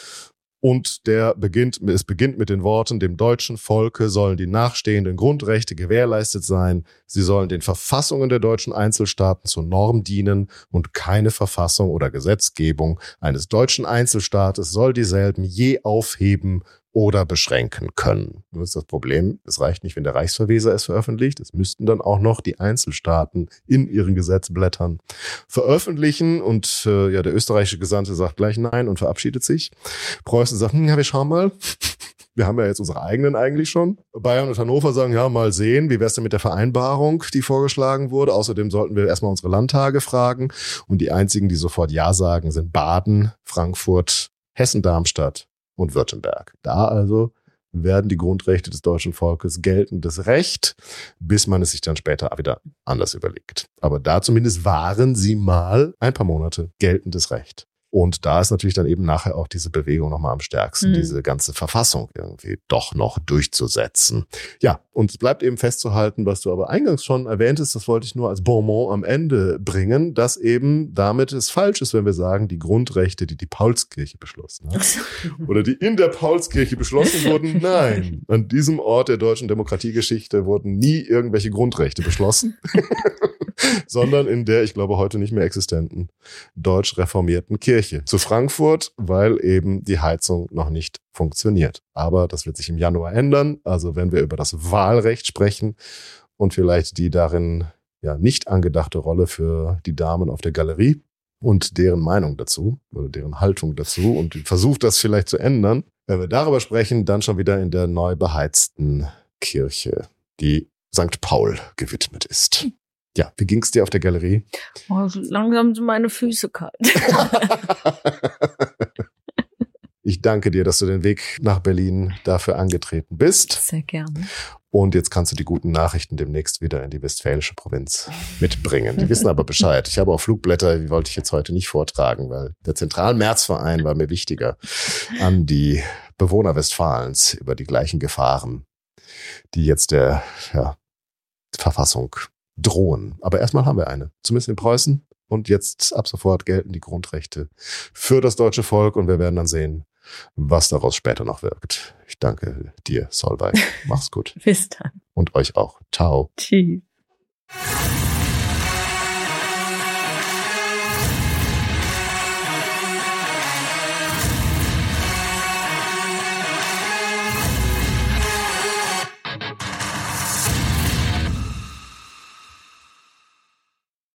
und der beginnt, es beginnt mit den Worten, dem deutschen Volke sollen die nachstehenden Grundrechte gewährleistet sein. Sie sollen den Verfassungen der deutschen Einzelstaaten zur Norm dienen und keine Verfassung oder Gesetzgebung eines deutschen Einzelstaates soll dieselben je aufheben oder beschränken können. Nur ist das Problem, es reicht nicht, wenn der Reichsverweser es veröffentlicht. Es müssten dann auch noch die Einzelstaaten in ihren Gesetzblättern veröffentlichen. Und äh, ja, der österreichische Gesandte sagt gleich Nein und verabschiedet sich. Preußen sagt, hm, ja, wir schauen mal. Wir haben ja jetzt unsere eigenen eigentlich schon. Bayern und Hannover sagen, ja, mal sehen, wie wär's denn mit der Vereinbarung, die vorgeschlagen wurde. Außerdem sollten wir erstmal unsere Landtage fragen. Und die einzigen, die sofort Ja sagen, sind Baden, Frankfurt, Hessen-Darmstadt und Württemberg. Da also werden die Grundrechte des deutschen Volkes geltendes Recht, bis man es sich dann später wieder anders überlegt. Aber da zumindest waren sie mal ein paar Monate geltendes Recht. Und da ist natürlich dann eben nachher auch diese Bewegung nochmal am stärksten, mhm. diese ganze Verfassung irgendwie doch noch durchzusetzen. Ja, und es bleibt eben festzuhalten, was du aber eingangs schon erwähntest, das wollte ich nur als Bonbon am Ende bringen, dass eben damit es falsch ist, wenn wir sagen, die Grundrechte, die die Paulskirche beschlossen hat oder die in der Paulskirche beschlossen wurden, nein, an diesem Ort der deutschen Demokratiegeschichte wurden nie irgendwelche Grundrechte beschlossen. sondern in der, ich glaube, heute nicht mehr existenten deutsch reformierten Kirche. Zu Frankfurt, weil eben die Heizung noch nicht funktioniert. Aber das wird sich im Januar ändern. Also wenn wir über das Wahlrecht sprechen und vielleicht die darin ja nicht angedachte Rolle für die Damen auf der Galerie und deren Meinung dazu oder deren Haltung dazu und versucht das vielleicht zu ändern. Wenn wir darüber sprechen, dann schon wieder in der neu beheizten Kirche, die St. Paul gewidmet ist. Ja, wie ging's dir auf der Galerie? Oh, langsam sind meine Füße kalt. ich danke dir, dass du den Weg nach Berlin dafür angetreten bist. Sehr gerne. Und jetzt kannst du die guten Nachrichten demnächst wieder in die westfälische Provinz mitbringen. Die wissen aber Bescheid. Ich habe auch Flugblätter, die wollte ich jetzt heute nicht vortragen, weil der Zentralmärzverein war mir wichtiger an die Bewohner Westfalens über die gleichen Gefahren, die jetzt der ja, Verfassung drohen. Aber erstmal haben wir eine, zumindest in Preußen. Und jetzt ab sofort gelten die Grundrechte für das deutsche Volk und wir werden dann sehen, was daraus später noch wirkt. Ich danke dir, Solveig. Mach's gut. Bis dann. Und euch auch. Ciao. Tschüss.